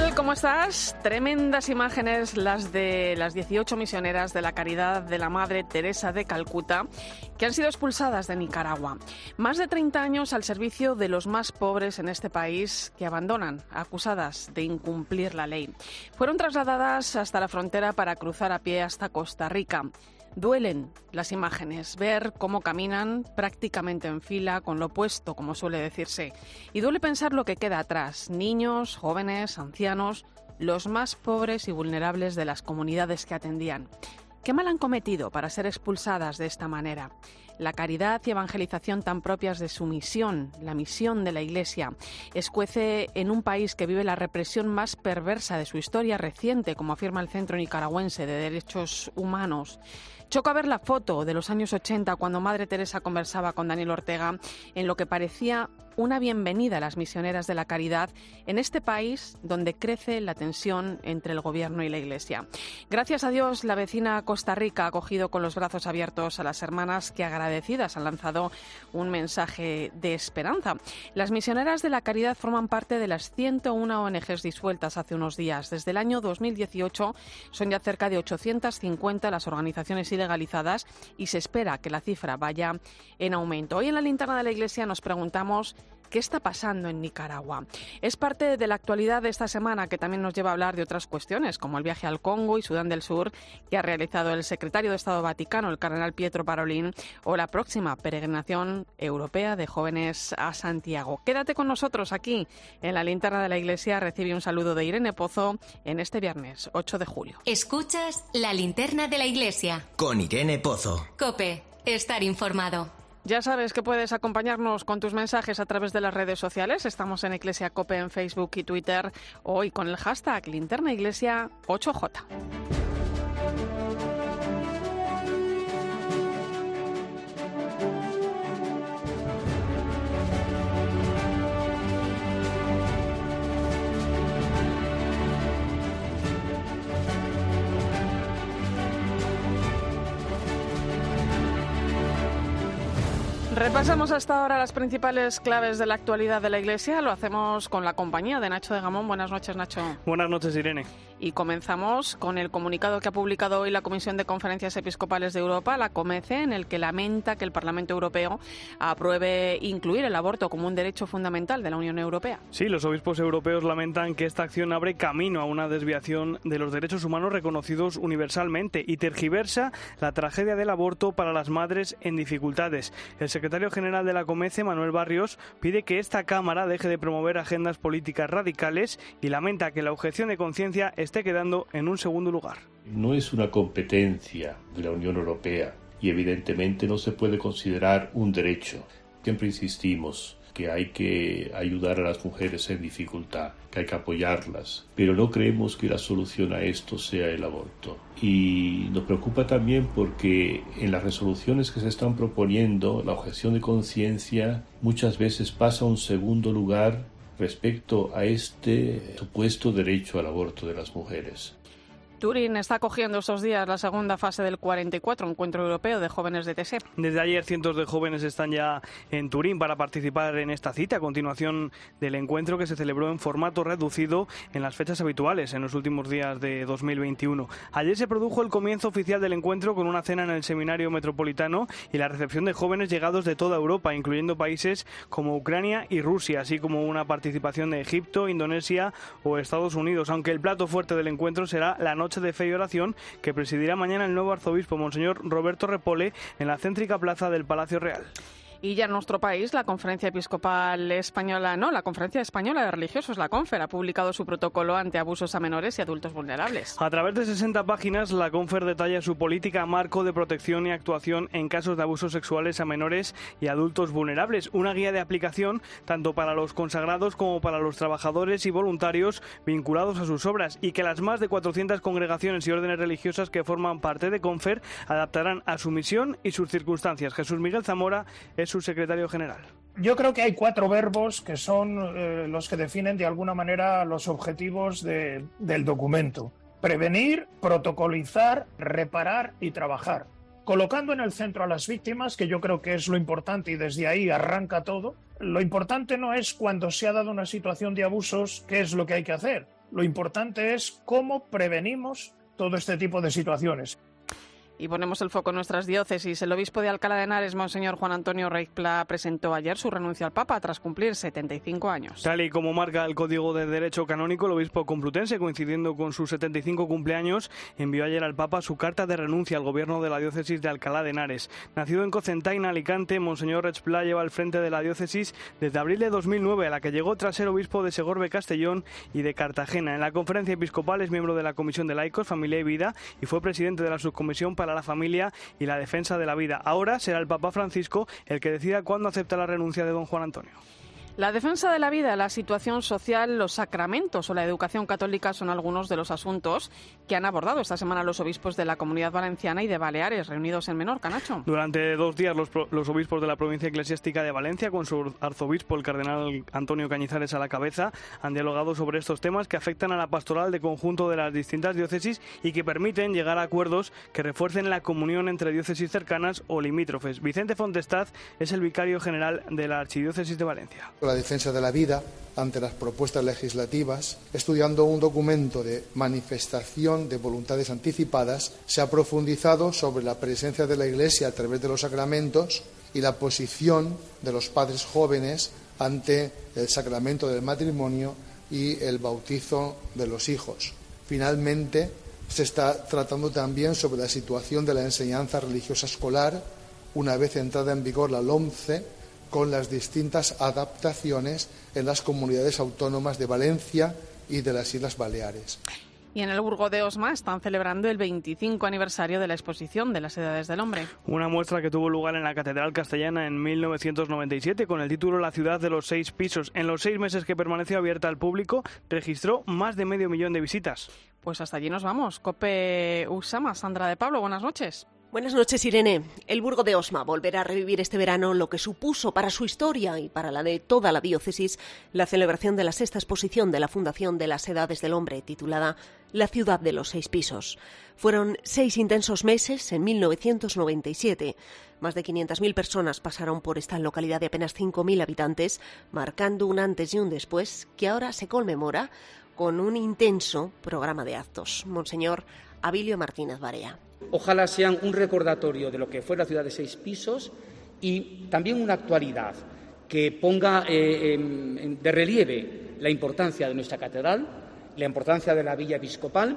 Tal? ¿Cómo estás? Tremendas imágenes las de las 18 misioneras de la Caridad de la Madre Teresa de Calcuta que han sido expulsadas de Nicaragua. Más de 30 años al servicio de los más pobres en este país que abandonan, acusadas de incumplir la ley. Fueron trasladadas hasta la frontera para cruzar a pie hasta Costa Rica. Duelen las imágenes, ver cómo caminan prácticamente en fila, con lo opuesto, como suele decirse. Y duele pensar lo que queda atrás, niños, jóvenes, ancianos, los más pobres y vulnerables de las comunidades que atendían. ¿Qué mal han cometido para ser expulsadas de esta manera? La caridad y evangelización tan propias de su misión, la misión de la Iglesia, escuece en un país que vive la represión más perversa de su historia reciente, como afirma el Centro Nicaragüense de Derechos Humanos. Choca ver la foto de los años 80 cuando Madre Teresa conversaba con Daniel Ortega en lo que parecía una bienvenida a las misioneras de la caridad en este país donde crece la tensión entre el gobierno y la Iglesia. Gracias a Dios, la vecina Costa Rica ha acogido con los brazos abiertos a las hermanas que agradecidas han lanzado un mensaje de esperanza. Las misioneras de la caridad forman parte de las 101 ONGs disueltas hace unos días. Desde el año 2018 son ya cerca de 850 las organizaciones legalizadas y se espera que la cifra vaya en aumento. Hoy en la linterna de la Iglesia nos preguntamos ¿Qué está pasando en Nicaragua? Es parte de la actualidad de esta semana que también nos lleva a hablar de otras cuestiones, como el viaje al Congo y Sudán del Sur que ha realizado el secretario de Estado Vaticano, el cardenal Pietro Parolin, o la próxima peregrinación europea de jóvenes a Santiago. Quédate con nosotros aquí en la linterna de la Iglesia. Recibe un saludo de Irene Pozo en este viernes 8 de julio. Escuchas la linterna de la Iglesia. Con Irene Pozo. Cope, estar informado. Ya sabes que puedes acompañarnos con tus mensajes a través de las redes sociales. Estamos en Iglesia Cope en Facebook y Twitter. Hoy con el hashtag Linterna Iglesia 8J. Repasamos hasta ahora las principales claves de la actualidad de la Iglesia. Lo hacemos con la compañía de Nacho de Gamón. Buenas noches, Nacho. Buenas noches, Irene. Y comenzamos con el comunicado que ha publicado hoy la Comisión de Conferencias Episcopales de Europa, la COMECE, en el que lamenta que el Parlamento Europeo apruebe incluir el aborto como un derecho fundamental de la Unión Europea. Sí, los obispos europeos lamentan que esta acción abre camino a una desviación de los derechos humanos reconocidos universalmente y tergiversa la tragedia del aborto para las madres en dificultades. El secretario general de la COMECE, Manuel Barrios, pide que esta Cámara deje de promover agendas políticas radicales y lamenta que la objeción de conciencia esté quedando en un segundo lugar. No es una competencia de la Unión Europea y evidentemente no se puede considerar un derecho. Siempre insistimos que hay que ayudar a las mujeres en dificultad, que hay que apoyarlas, pero no creemos que la solución a esto sea el aborto. Y nos preocupa también porque en las resoluciones que se están proponiendo, la objeción de conciencia muchas veces pasa a un segundo lugar respecto a este supuesto derecho al aborto de las mujeres. Turín está cogiendo estos días la segunda fase del 44 Encuentro Europeo de Jóvenes de TSE. Desde ayer cientos de jóvenes están ya en Turín para participar en esta cita a continuación del encuentro que se celebró en formato reducido en las fechas habituales en los últimos días de 2021. Ayer se produjo el comienzo oficial del encuentro con una cena en el Seminario Metropolitano y la recepción de jóvenes llegados de toda Europa, incluyendo países como Ucrania y Rusia, así como una participación de Egipto, Indonesia o Estados Unidos, aunque el plato fuerte del encuentro será la noche de fe y oración que presidirá mañana el nuevo arzobispo Monseñor Roberto Repole en la céntrica plaza del Palacio Real. Y ya en nuestro país, la Conferencia Episcopal Española, no, la Conferencia Española de Religiosos, la CONFER, ha publicado su protocolo ante abusos a menores y adultos vulnerables. A través de 60 páginas, la CONFER detalla su política marco de protección y actuación en casos de abusos sexuales a menores y adultos vulnerables. Una guía de aplicación tanto para los consagrados como para los trabajadores y voluntarios vinculados a sus obras y que las más de 400 congregaciones y órdenes religiosas que forman parte de CONFER adaptarán a su misión y sus circunstancias. Jesús Miguel Zamora es su secretario general. Yo creo que hay cuatro verbos que son eh, los que definen de alguna manera los objetivos de, del documento. Prevenir, protocolizar, reparar y trabajar. Colocando en el centro a las víctimas, que yo creo que es lo importante y desde ahí arranca todo, lo importante no es cuando se ha dado una situación de abusos, qué es lo que hay que hacer. Lo importante es cómo prevenimos todo este tipo de situaciones. Y ponemos el foco en nuestras diócesis. El obispo de Alcalá de Henares, Monseñor Juan Antonio Reicpla, presentó ayer su renuncia al Papa tras cumplir 75 años. Tal y como marca el Código de Derecho Canónico, el obispo complutense, coincidiendo con sus 75 cumpleaños, envió ayer al Papa su carta de renuncia al gobierno de la diócesis de Alcalá de Henares. Nacido en Cocentaina, Alicante, Monseñor Reicpla lleva al frente de la diócesis desde abril de 2009, a la que llegó tras ser obispo de Segorbe Castellón y de Cartagena. En la conferencia episcopal es miembro de la Comisión de Laicos, Familia y Vida y fue presidente de la Subcomisión para la Familia y la Defensa de la Vida. Ahora será el Papa Francisco el que decida cuándo acepta la renuncia de don Juan Antonio. La defensa de la vida, la situación social, los sacramentos o la educación católica son algunos de los asuntos que han abordado esta semana los obispos de la Comunidad Valenciana y de Baleares, reunidos en Menorca, Nacho. Durante dos días los, los, obispos de la provincia eclesiástica de Valencia, con su arzobispo, el cardenal Antonio Cañizares a la cabeza, han dialogado sobre estos temas que afectan a la pastoral de conjunto de las distintas diócesis y que permiten llegar a acuerdos que refuercen la comunión entre diócesis cercanas o limítrofes. Vicente Fontestaz es el vicario general de la Archidiócesis de Valencia la defensa de la vida ante las propuestas legislativas, estudiando un documento de manifestación de voluntades anticipadas, se ha profundizado sobre la presencia de la Iglesia a través de los sacramentos y la posición de los padres jóvenes ante el sacramento del matrimonio y el bautizo de los hijos. Finalmente, se está tratando también sobre la situación de la enseñanza religiosa escolar, una vez entrada en vigor la LOMCE, con las distintas adaptaciones en las comunidades autónomas de Valencia y de las Islas Baleares. Y en el Burgo de Osma están celebrando el 25 aniversario de la exposición de las Edades del Hombre. Una muestra que tuvo lugar en la Catedral Castellana en 1997 con el título La ciudad de los seis pisos. En los seis meses que permaneció abierta al público, registró más de medio millón de visitas. Pues hasta allí nos vamos. Cope Usama, Sandra de Pablo, buenas noches. Buenas noches, Irene. El Burgo de Osma volverá a revivir este verano lo que supuso para su historia y para la de toda la diócesis la celebración de la sexta exposición de la Fundación de las Edades del Hombre, titulada La ciudad de los seis pisos. Fueron seis intensos meses en 1997. Más de 500.000 personas pasaron por esta localidad de apenas 5.000 habitantes, marcando un antes y un después que ahora se conmemora con un intenso programa de actos. Monseñor Abilio Martínez Barea. Ojalá sean un recordatorio de lo que fue la ciudad de seis pisos y también una actualidad que ponga eh, de relieve la importancia de nuestra catedral, la importancia de la villa episcopal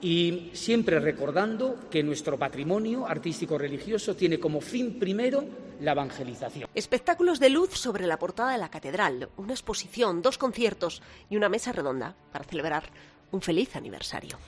y siempre recordando que nuestro patrimonio artístico religioso tiene como fin primero la evangelización. Espectáculos de luz sobre la portada de la catedral, una exposición, dos conciertos y una mesa redonda para celebrar un feliz aniversario.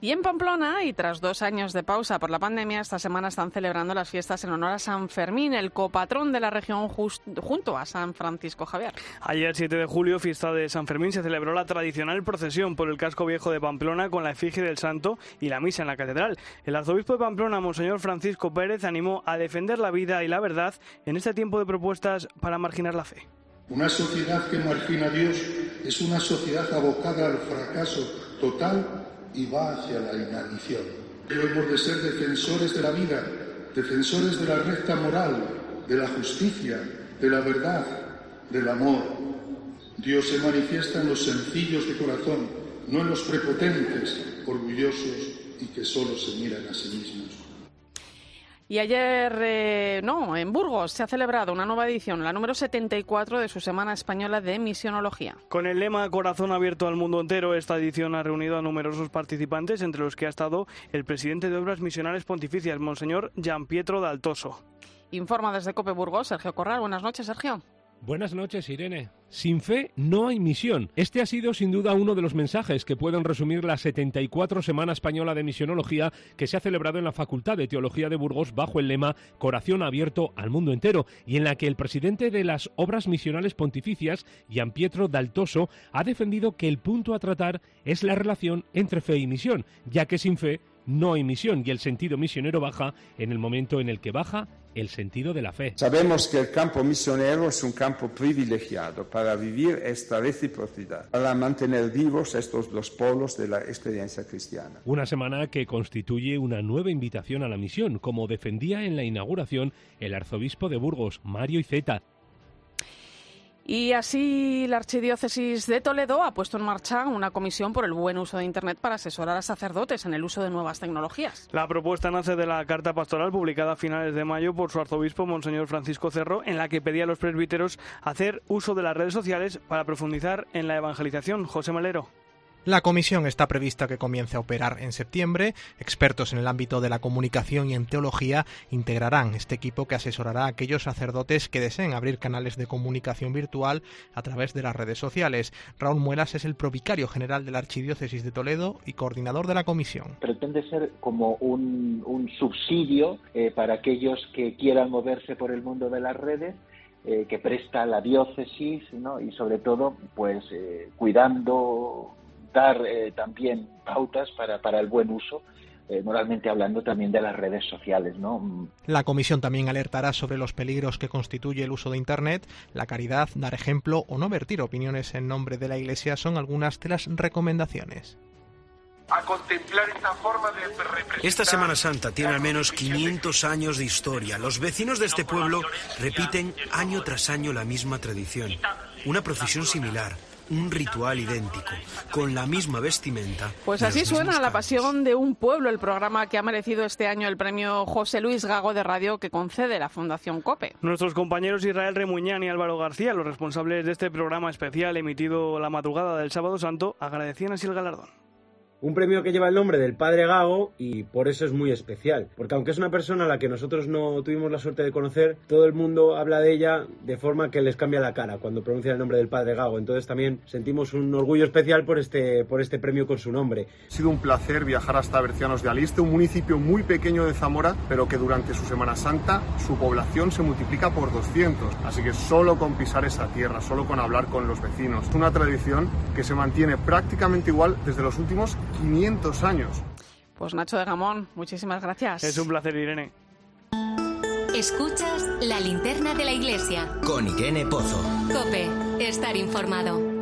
Y en Pamplona, y tras dos años de pausa por la pandemia, esta semana están celebrando las fiestas en honor a San Fermín, el copatrón de la región junto a San Francisco Javier. Ayer, 7 de julio, fiesta de San Fermín, se celebró la tradicional procesión por el casco viejo de Pamplona con la efigie del santo y la misa en la catedral. El arzobispo de Pamplona, Monseñor Francisco Pérez, animó a defender la vida y la verdad en este tiempo de propuestas para marginar la fe. Una sociedad que margina a Dios es una sociedad abocada al fracaso total y va hacia la inanición. Debemos de ser defensores de la vida, defensores de la recta moral, de la justicia, de la verdad, del amor. Dios se manifiesta en los sencillos de corazón, no en los prepotentes, orgullosos y que solo se miran a sí mismos. Y ayer, eh, no, en Burgos se ha celebrado una nueva edición, la número 74 de su Semana Española de Misionología. Con el lema Corazón abierto al mundo entero, esta edición ha reunido a numerosos participantes, entre los que ha estado el presidente de Obras Misionales Pontificias, Monseñor Gian Pietro D'Altoso. Informa desde Cope Burgos, Sergio Corral. Buenas noches, Sergio. Buenas noches, Irene. Sin fe no hay misión. Este ha sido sin duda uno de los mensajes que pueden resumir la 74 Semana Española de Misionología que se ha celebrado en la Facultad de Teología de Burgos bajo el lema Corazón abierto al mundo entero y en la que el presidente de las Obras Misionales Pontificias, Gian Pietro Daltoso, ha defendido que el punto a tratar es la relación entre fe y misión, ya que sin fe no hay misión y el sentido misionero baja en el momento en el que baja el sentido de la fe. Sabemos que el campo misionero es un campo privilegiado para vivir esta reciprocidad, para mantener vivos estos dos polos de la experiencia cristiana. Una semana que constituye una nueva invitación a la misión, como defendía en la inauguración el arzobispo de Burgos, Mario Iceta. Y así la Archidiócesis de Toledo ha puesto en marcha una comisión por el buen uso de Internet para asesorar a sacerdotes en el uso de nuevas tecnologías. La propuesta nace de la carta pastoral publicada a finales de mayo por su arzobispo, Monseñor Francisco Cerro, en la que pedía a los presbíteros hacer uso de las redes sociales para profundizar en la evangelización. José Malero. La comisión está prevista que comience a operar en septiembre. Expertos en el ámbito de la comunicación y en teología integrarán este equipo que asesorará a aquellos sacerdotes que deseen abrir canales de comunicación virtual a través de las redes sociales. Raúl Muelas es el provicario general de la Archidiócesis de Toledo y coordinador de la comisión. Pretende ser como un, subsidio eh, para aquellos que quieran moverse por el mundo de las redes eh, que presta la diócesis y sobre todo pues eh, cuidando dar eh, también pautas para, para el buen uso eh, moralmente hablando también de las redes sociales. ¿no? La comisión también alertará sobre los peligros que constituye el uso de Internet. La caridad, dar ejemplo o no vertir opiniones en nombre de la Iglesia son algunas de las recomendaciones. A contemplar esta forma de Esta Semana Santa tiene al menos 500 años de historia. Los vecinos de este pueblo repiten año tras año la misma tradición. Una procesión similar un ritual idéntico, con la misma vestimenta. Pues así suena La Pasión de un Pueblo, el programa que ha merecido este año el premio José Luis Gago de Radio que concede la Fundación COPE. Nuestros compañeros Israel Remuñán y Álvaro García, los responsables de este programa especial emitido la madrugada del Sábado Santo, agradecían así el galardón. Un premio que lleva el nombre del padre Gago y por eso es muy especial. Porque aunque es una persona a la que nosotros no tuvimos la suerte de conocer, todo el mundo habla de ella de forma que les cambia la cara cuando pronuncia el nombre del padre Gago. Entonces también sentimos un orgullo especial por este, por este premio con su nombre. Ha sido un placer viajar hasta Bercianos de Aliste, un municipio muy pequeño de Zamora, pero que durante su Semana Santa su población se multiplica por 200. Así que solo con pisar esa tierra, solo con hablar con los vecinos. Es una tradición que se mantiene prácticamente igual desde los últimos 500 años. Pues Nacho de Gamón, muchísimas gracias. Es un placer, Irene. Escuchas la linterna de la iglesia. Con Irene Pozo. Cope, estar informado.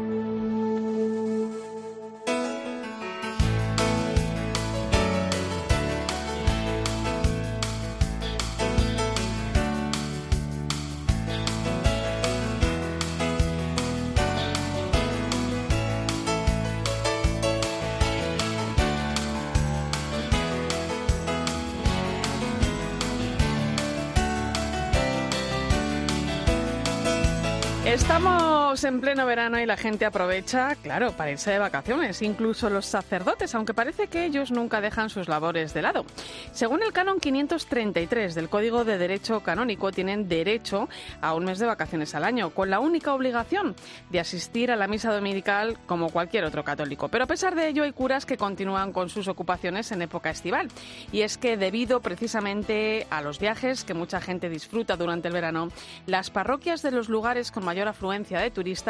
En pleno verano y la gente aprovecha, claro, para irse de vacaciones, incluso los sacerdotes, aunque parece que ellos nunca dejan sus labores de lado. Según el canon 533 del Código de Derecho Canónico, tienen derecho a un mes de vacaciones al año, con la única obligación de asistir a la misa dominical como cualquier otro católico. Pero a pesar de ello, hay curas que continúan con sus ocupaciones en época estival. Y es que debido precisamente a los viajes que mucha gente disfruta durante el verano, las parroquias de los lugares con mayor afluencia de turistas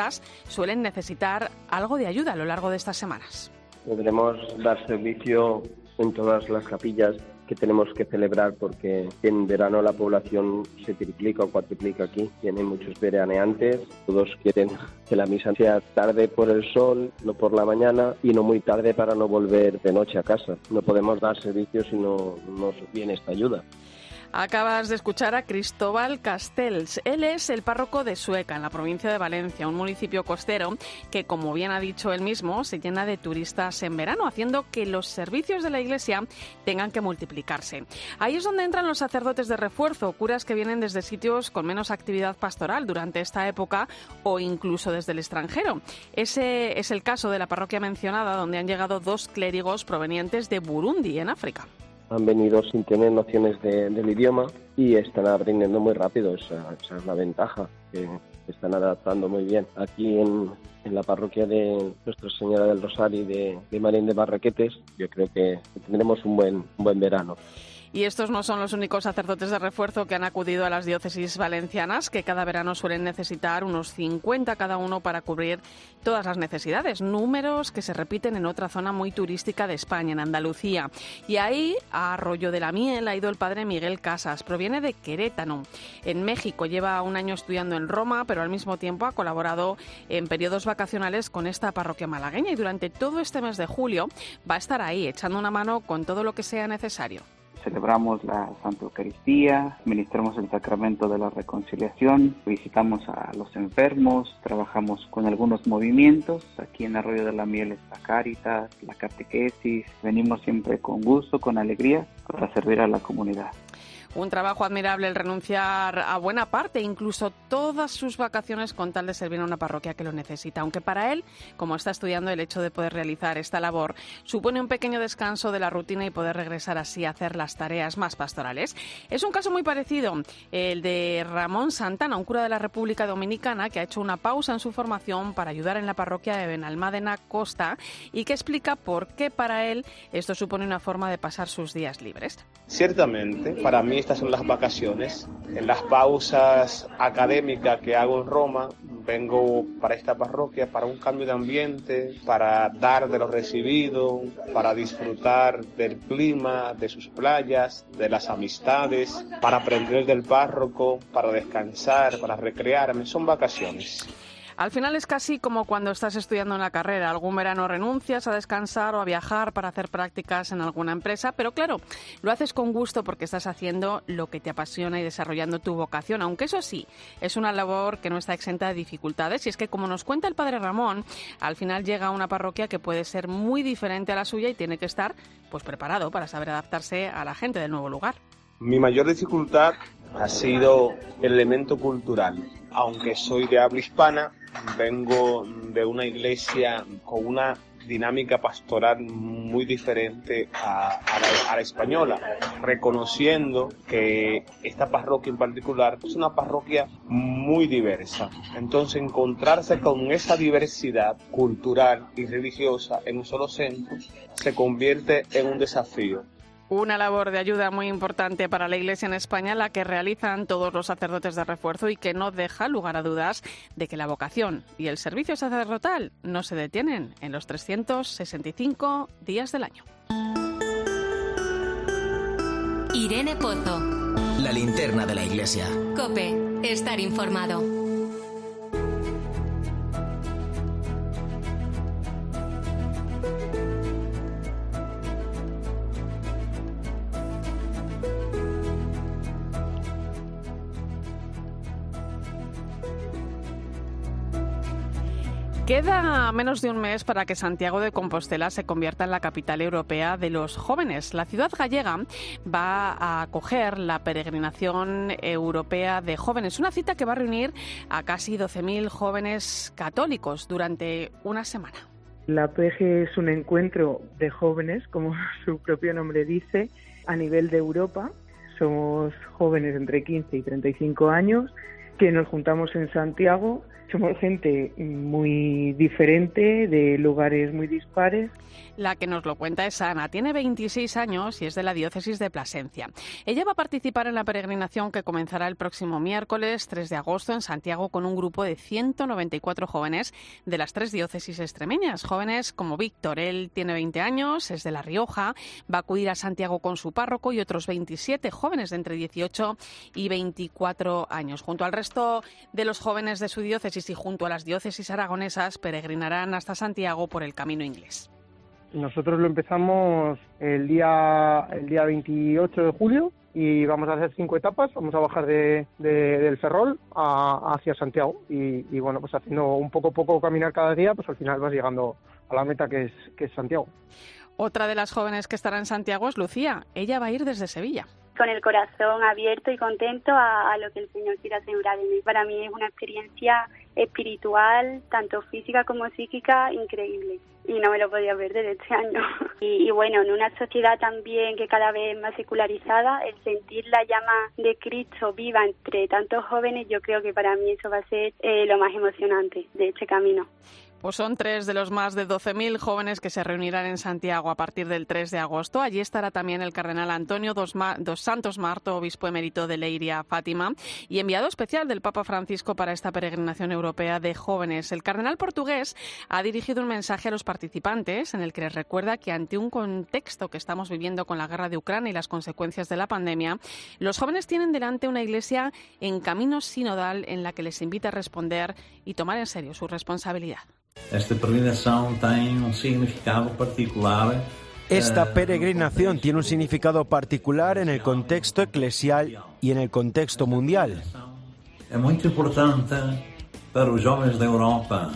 suelen necesitar algo de ayuda a lo largo de estas semanas. Podremos dar servicio en todas las capillas que tenemos que celebrar porque en verano la población se triplica o cuatriplica aquí. Tienen muchos veraneantes, todos quieren que la misa sea tarde por el sol, no por la mañana y no muy tarde para no volver de noche a casa. No podemos dar servicio si no nos viene esta ayuda. Acabas de escuchar a Cristóbal Castells. Él es el párroco de Sueca, en la provincia de Valencia, un municipio costero que, como bien ha dicho él mismo, se llena de turistas en verano, haciendo que los servicios de la iglesia tengan que multiplicarse. Ahí es donde entran los sacerdotes de refuerzo, curas que vienen desde sitios con menos actividad pastoral durante esta época o incluso desde el extranjero. Ese es el caso de la parroquia mencionada, donde han llegado dos clérigos provenientes de Burundi, en África han venido sin tener nociones del idioma y están aprendiendo muy rápido, esa, es la ventaja, que están adaptando muy bien. Aquí en, la parroquia de Nuestra Señora del Rosario y de, de Marín de Barraquetes, yo creo que tendremos un buen, un buen verano. Y estos no son los únicos sacerdotes de refuerzo que han acudido a las diócesis valencianas, que cada verano suelen necesitar unos 50 cada uno para cubrir todas las necesidades. Números que se repiten en otra zona muy turística de España, en Andalucía. Y ahí, a Arroyo de la Miel, ha ido el padre Miguel Casas. Proviene de Querétano. En México lleva un año estudiando en Roma, pero al mismo tiempo ha colaborado en periodos vacacionales con esta parroquia malagueña y durante todo este mes de julio va a estar ahí echando una mano con todo lo que sea necesario celebramos la Santa Eucaristía, ministramos el sacramento de la reconciliación, visitamos a los enfermos, trabajamos con algunos movimientos. Aquí en Arroyo de la Miel está Caritas, la catequesis. Venimos siempre con gusto, con alegría, para servir a la comunidad. Un trabajo admirable el renunciar a buena parte, incluso todas sus vacaciones con tal de servir a una parroquia que lo necesita. Aunque para él, como está estudiando, el hecho de poder realizar esta labor supone un pequeño descanso de la rutina y poder regresar así a hacer las tareas más pastorales. Es un caso muy parecido, el de Ramón Santana, un cura de la República Dominicana que ha hecho una pausa en su formación para ayudar en la parroquia de Benalmádena Costa y que explica por qué para él esto supone una forma de pasar sus días libres. Ciertamente, para mí estas son las vacaciones. En las pausas académicas que hago en Roma, vengo para esta parroquia para un cambio de ambiente, para dar de lo recibido, para disfrutar del clima, de sus playas, de las amistades, para aprender del párroco, para descansar, para recrearme. Son vacaciones. Al final es casi como cuando estás estudiando una carrera. Algún verano renuncias a descansar o a viajar para hacer prácticas en alguna empresa, pero claro, lo haces con gusto porque estás haciendo lo que te apasiona y desarrollando tu vocación, aunque eso sí, es una labor que no está exenta de dificultades y es que como nos cuenta el padre Ramón, al final llega a una parroquia que puede ser muy diferente a la suya y tiene que estar pues preparado para saber adaptarse a la gente del nuevo lugar. Mi mayor dificultad ha sido el elemento cultural. Aunque soy de habla hispana, vengo de una iglesia con una dinámica pastoral muy diferente a, la, española, reconociendo que esta parroquia en particular es una parroquia muy diversa. Entonces encontrarse con esa diversidad cultural y religiosa en un solo centro se convierte en un desafío. Una labor de ayuda muy importante para la Iglesia en España, la que realizan todos los sacerdotes de refuerzo y que no deja lugar a dudas de que la vocación y el servicio sacerdotal no se detienen en los 365 días del año. Irene Pozo. La linterna de la Iglesia. Cope, estar informado. Queda menos de un mes para que Santiago de Compostela se convierta en la capital europea de los jóvenes. La ciudad gallega va a acoger la peregrinación europea de jóvenes, una cita que va a reunir a casi 12.000 jóvenes católicos durante una semana. La PEG es un encuentro de jóvenes, como su propio nombre dice, a nivel de Europa. Somos jóvenes entre 15 y 35 años que nos juntamos en Santiago somos gente muy diferente, de lugares muy dispares. La que nos lo cuenta es Ana. Tiene 26 años y es de la diócesis de Plasencia. Ella va a participar en la peregrinación que comenzará el próximo miércoles 3 de agosto en Santiago con un grupo de 194 jóvenes de las tres diócesis extremeñas. Jóvenes como Víctor, él tiene 20 años, es de La Rioja, va a acudir a Santiago con su párroco y otros 27 jóvenes de entre 18 y 24 años. Junto al resto de los jóvenes de su diócesis y junto a las diócesis aragonesas peregrinarán hasta Santiago por el camino inglés. Nosotros lo empezamos el día, el día 28 de julio y vamos a hacer cinco etapas. Vamos a bajar de, del Ferrol hacia Santiago y, y, bueno, pues haciendo un poco a poco caminar cada día, pues al final vas llegando a la meta que es, que es Santiago. Otra de las jóvenes que estará en Santiago es Lucía. Ella va a ir desde Sevilla con el corazón abierto y contento a, lo que el Señor quiera sembrar en mí. Para mí es una experiencia espiritual, tanto física como psíquica, increíble. Y no me lo podía perder este año. Y, bueno, en una sociedad también que cada vez más secularizada, el sentir la llama de Cristo viva entre tantos jóvenes, yo creo que para mí eso va a ser eh, lo más emocionante de este camino. Pues son tres de los más de 12.000 jóvenes que se reunirán en Santiago a partir del 3 de agosto. Allí estará también el cardenal Antonio dos, Santos Marto, obispo emérito de Leiria Fátima y enviado especial del Papa Francisco para esta peregrinación europea de jóvenes. El cardenal portugués ha dirigido un mensaje a los participantes en el que les recuerda que ante un contexto que estamos viviendo con la guerra de Ucrania y las consecuencias de la pandemia, los jóvenes tienen delante una iglesia en camino sinodal en la que les invita a responder y tomar en serio su responsabilidad. Esta peregrinación tiene un significado particular esta eh, peregrinación tiene un significado particular en el contexto eclesial y en el contexto mundial. Es muy importante para los jóvenes de Europa,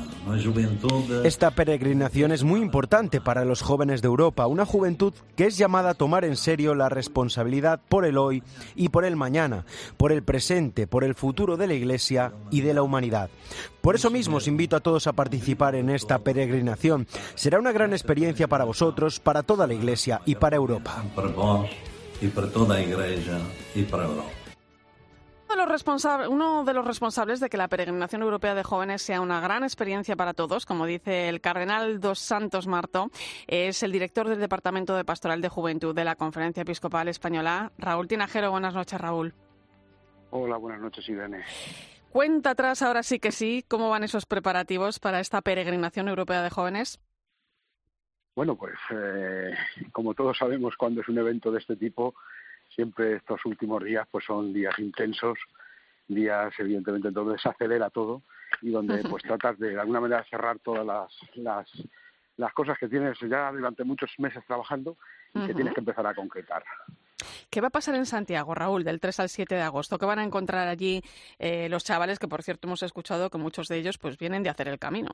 esta peregrinación es muy importante para los jóvenes de Europa, una juventud que es llamada a tomar en serio la responsabilidad por el hoy y por el mañana, por el presente, por el futuro de la Iglesia y de la humanidad. Por eso mismo os invito a todos a participar en esta peregrinación. Será una gran experiencia para vosotros, para toda la Iglesia y para Europa. Para vos y para toda la Iglesia y para Europa uno de los responsables de que la peregrinación europea de jóvenes sea una gran experiencia para todos, como dice el cardenal Dos Santos Marto, es el director del Departamento de Pastoral de Juventud de la Conferencia Episcopal Española, Raúl Tinajero. Buenas noches, Raúl. Hola, buenas noches, Irene. Cuenta atrás, ahora sí que sí, cómo van esos preparativos para esta peregrinación europea de jóvenes. Bueno, pues eh, como todos sabemos, cuando es un evento de este tipo, siempre estos últimos días pues son días intensos, días evidentemente donde se acelera todo y donde pues tratas de de alguna manera cerrar todas las, las, las cosas que tienes ya durante muchos meses trabajando y que tienes que empezar a concretar. ¿Qué va a pasar en Santiago, Raúl, del 3 al 7 de agosto? ¿Qué van a encontrar allí eh, los chavales que, por cierto, hemos escuchado que muchos de ellos pues vienen de hacer el camino?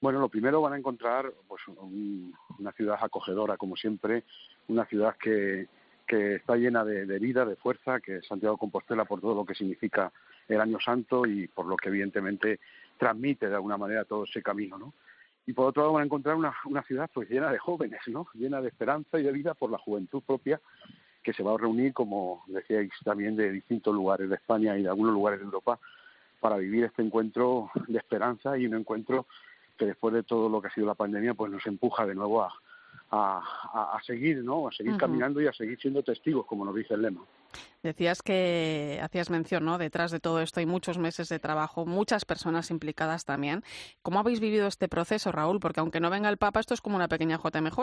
Bueno, lo primero van a encontrar pues una ciudad acogedora, como siempre, una ciudad que, que está llena de, vida, de fuerza, que Santiago Compostela por todo lo que significa el Año Santo y por lo que evidentemente transmite de alguna manera todo ese camino, ¿no? Y por otro lado van a encontrar una, una ciudad pues llena de jóvenes, ¿no? Llena de esperanza y de vida por la juventud propia que se va a reunir, como decíais también, de distintos lugares de España y de algunos lugares de Europa para vivir este encuentro de esperanza y un encuentro que después de todo lo que ha sido la pandemia pues nos empuja de nuevo a, a, seguir, ¿no? A seguir caminando y a seguir siendo testigos, como nos dice el lema. Decías que hacías mención, ¿no? Detrás de todo esto hay muchos meses de trabajo, muchas personas implicadas también. ¿Cómo habéis vivido este proceso, Raúl? Porque aunque no venga el Papa, esto es como una pequeña JMJ.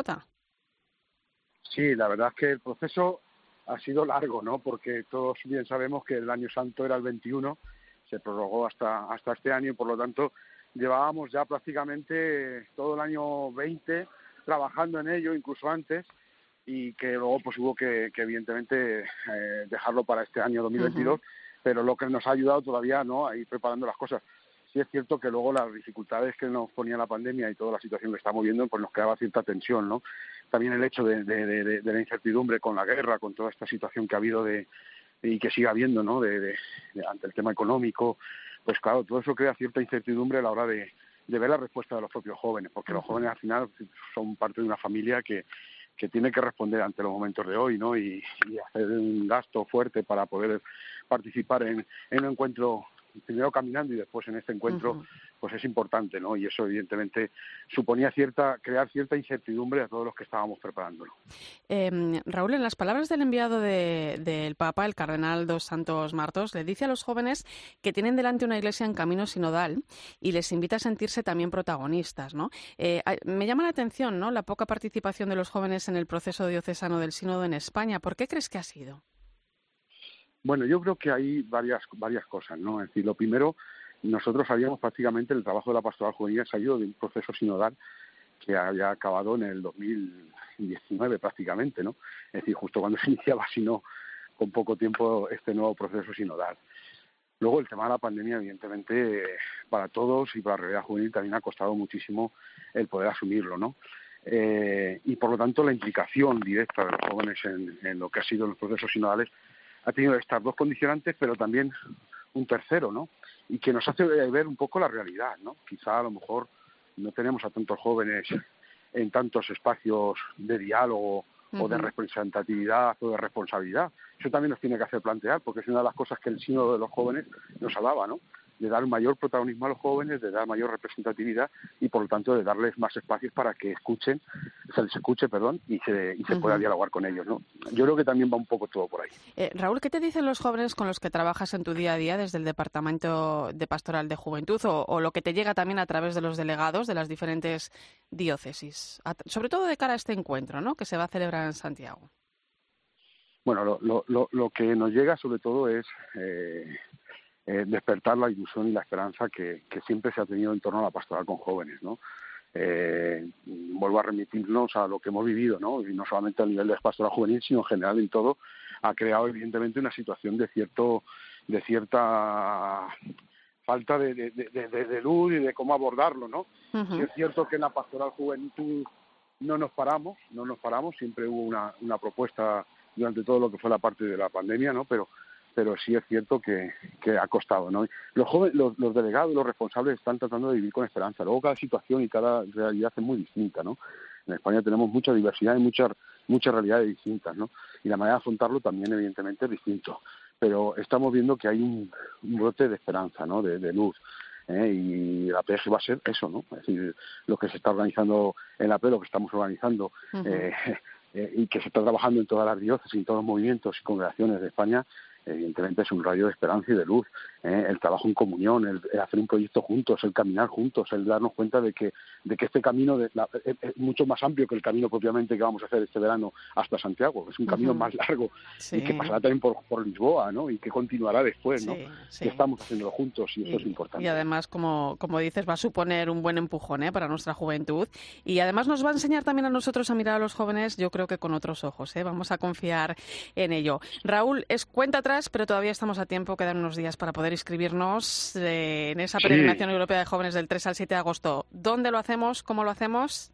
Sí, la verdad es que el proceso ha sido largo, ¿no? Porque todos bien sabemos que el año santo era el 21, se prorrogó hasta hasta este año y por lo tanto llevábamos ya prácticamente todo el año 20 trabajando en ello incluso antes y que luego pues hubo que, evidentemente eh, dejarlo para este año 2022, pero lo que nos ha ayudado todavía no a ir preparando las cosas. Sí es cierto que luego las dificultades que nos ponía la pandemia y toda la situación que estamos viendo pues nos creaba cierta tensión, ¿no? También el hecho de, de, la incertidumbre con la guerra, con toda esta situación que ha habido de y que sigue habiendo, ¿no? De, ante el tema económico, pues claro, todo eso crea cierta incertidumbre a la hora de, de ver la respuesta de los propios jóvenes, porque los jóvenes al final son parte de una familia que, que tiene que responder ante los momentos de hoy, ¿no? Y, hacer un gasto fuerte para poder participar en, en un encuentro primero caminando y después en este encuentro, pues es importante, ¿no? Y eso evidentemente suponía cierta, crear cierta incertidumbre a todos los que estábamos preparándolo. Em, Raúl, en las palabras del enviado del Papa, el cardenal dos Santos Martos, le dice a los jóvenes que tienen delante una iglesia en camino sinodal y les invita a sentirse también protagonistas, ¿no? Eh, me llama la atención, ¿no? La poca participación de los jóvenes en el proceso diocesano del sínodo en España. ¿Por qué crees que ha sido? Bueno, yo creo que hay varias, varias cosas, ¿no? Es decir, lo primero, nosotros habíamos prácticamente el trabajo de la pastoral juvenil salido de un proceso sinodal que había acabado en el 2019 prácticamente, ¿no? Es decir, justo cuando se iniciaba, sino con poco tiempo, este nuevo proceso sinodal. Luego el tema de la pandemia, evidentemente, para todos y para la realidad juvenil también ha costado muchísimo el poder asumirlo, ¿no? Eh, y por lo tanto la implicación directa de los jóvenes en, en lo que ha sido los procesos sinodales ha tenido estas dos condicionantes, pero también un tercero, ¿no? Y que nos hace ver un poco la realidad, ¿no? Quizá a lo mejor no tenemos a tantos jóvenes en tantos espacios de diálogo o de representatividad o de responsabilidad. Eso también nos tiene que hacer plantear, porque es una de las cosas que el sínodo de los jóvenes nos hablaba, ¿no? De dar mayor protagonismo a los jóvenes, de dar mayor representatividad y por lo tanto de darles más espacios para que escuchen, se les escuche, perdón, y se, y se pueda dialogar con ellos, ¿no? Yo creo que también va un poco todo por ahí. Eh, Raúl, ¿qué te dicen los jóvenes con los que trabajas en tu día a día desde el Departamento de Pastoral de Juventud o, o lo que te llega también a través de los delegados de las diferentes diócesis? sobre todo de cara a este encuentro, ¿no? Que se va a celebrar en Santiago. Bueno, lo, lo, lo que nos llega sobre todo es eh, eh, despertar la ilusión y la esperanza que, que, siempre se ha tenido en torno a la pastoral con jóvenes, ¿no? Eh, vuelvo a remitirnos a lo que hemos vivido, ¿no? Y no solamente a nivel de pastoral juvenil, sino en general en todo, ha creado evidentemente una situación de cierto, de cierta falta de, de, de, de luz y de cómo abordarlo, ¿no? Uh -huh. Es cierto que en la pastoral juventud no nos paramos, no nos paramos, siempre hubo una, una propuesta durante todo lo que fue la parte de la pandemia, ¿no? Pero pero sí es cierto que, que ha costado, ¿no? Los jóvenes, los, los delegados, los responsables están tratando de vivir con esperanza. Luego cada situación y cada realidad es muy distinta, ¿no? En España tenemos mucha diversidad y muchas muchas realidades distintas, ¿no? Y la manera de afrontarlo también evidentemente es distinto. Pero estamos viendo que hay un, un brote de esperanza, ¿no? De, de luz. ¿eh? y la PEG va a ser eso, ¿no? Es decir, lo que se está organizando en la PE, lo que estamos organizando uh -huh. eh, eh, y que se está trabajando en todas las diócesis, en todos los movimientos y congregaciones de España, evidentemente es un rayo de esperanza y de luz. ¿eh? El trabajo en comunión, el, el, hacer un proyecto juntos, el caminar juntos, el darnos cuenta de que, de que este camino de la, es, es, mucho más amplio que el camino propiamente que vamos a hacer este verano hasta Santiago. Es un camino uh -huh. más largo sí. y que pasará también por, por, Lisboa ¿no? y que continuará después. ¿no? Sí, sí. Que estamos haciéndolo juntos y, y eso es importante. Y además, como, como dices, va a suponer un buen empujón ¿eh? para nuestra juventud y además nos va a enseñar también a nosotros a mirar a los jóvenes, yo creo que con otros ojos. ¿eh? Vamos a confiar en ello. Raúl, es cuenta atrás, pero todavía estamos a tiempo, quedan unos días para poder inscribirnos eh, en esa peregrinación sí. europea de jóvenes del 3 al 7 de agosto. ¿Dónde lo hacemos? ¿Cómo lo hacemos?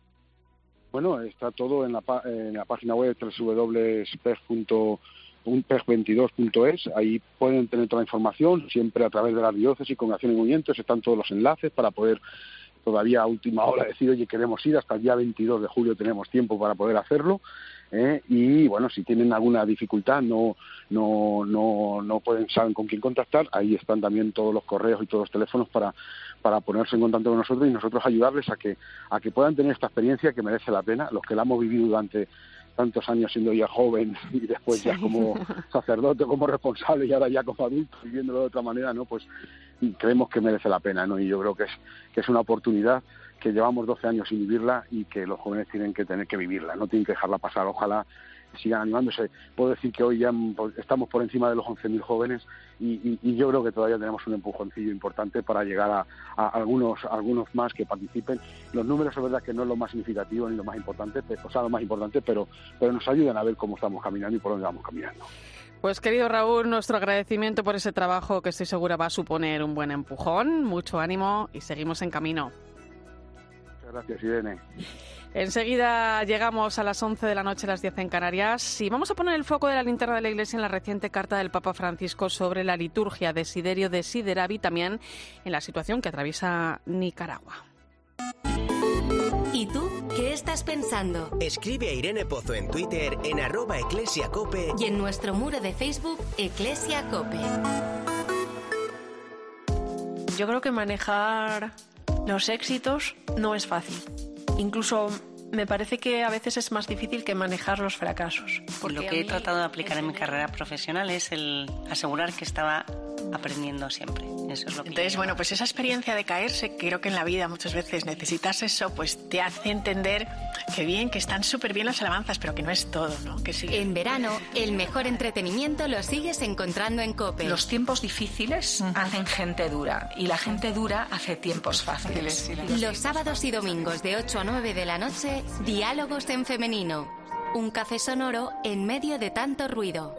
Bueno, está todo en la, en la página web www.peg22.es. Ahí pueden tener toda la información, siempre a través de las diócesis, congregaciones y movimientos. Están todos los enlaces para poder todavía a última hora decir, oye, queremos ir, hasta el día 22 de julio tenemos tiempo para poder hacerlo. ¿Eh? y bueno si tienen alguna dificultad no no no no pueden saben con quién contactar ahí están también todos los correos y todos los teléfonos para para ponerse en contacto con nosotros y nosotros ayudarles a que a que puedan tener esta experiencia que merece la pena los que la hemos vivido durante tantos años siendo ya joven y después ya como sacerdote, como responsable y ahora ya como adulto viviéndolo de otra manera, ¿no? Pues creemos que merece la pena, ¿no? Y yo creo que es que es una oportunidad que llevamos 12 años sin vivirla y que los jóvenes tienen que tener que vivirla, no tienen que dejarla pasar. Ojalá sigan animándose. Puedo decir que hoy ya estamos por encima de los 11.000 jóvenes y, yo creo que todavía tenemos un empujoncillo importante para llegar a, algunos algunos más que participen. Los números es verdad que no es lo más significativo ni lo más importante, o sea, lo más importante, pero, pero nos ayudan a ver cómo estamos caminando y por dónde vamos caminando. Pues querido Raúl, nuestro agradecimiento por ese trabajo que estoy segura va a suponer un buen empujón, mucho ánimo y seguimos en camino. Gracias, Irene. Enseguida llegamos a las 11 de la noche, a las 10 en Canarias, y vamos a poner el foco de la linterna de la Iglesia en la reciente carta del Papa Francisco sobre la liturgia de Siderio de Sideravi, también en la situación que atraviesa Nicaragua. ¿Y tú qué estás pensando? Escribe a Irene Pozo en Twitter en arroba eclesiacope y en nuestro muro de Facebook Eclesiacope. Yo creo que manejar los éxitos no es fácil. Incluso me parece que a veces es más difícil que manejar los fracasos. Lo que he tratado de aplicar en mi carrera profesional es el asegurar que estaba aprendiendo siempre. Eso es lo que Entonces, bueno, pues esa experiencia de caerse, creo que en la vida muchas veces necesitas eso, pues te hace entender que bien, que están súper bien las alabanzas, pero que no es todo, ¿no? Que sigue... En verano, el mejor entretenimiento lo sigues encontrando en COPE. Los tiempos difíciles uh -huh. hacen gente dura y la gente dura hace tiempos fáciles. Los sábados y domingos de 8 a 9 de la noche, Diálogos en Femenino. Un café sonoro en medio de tanto ruido.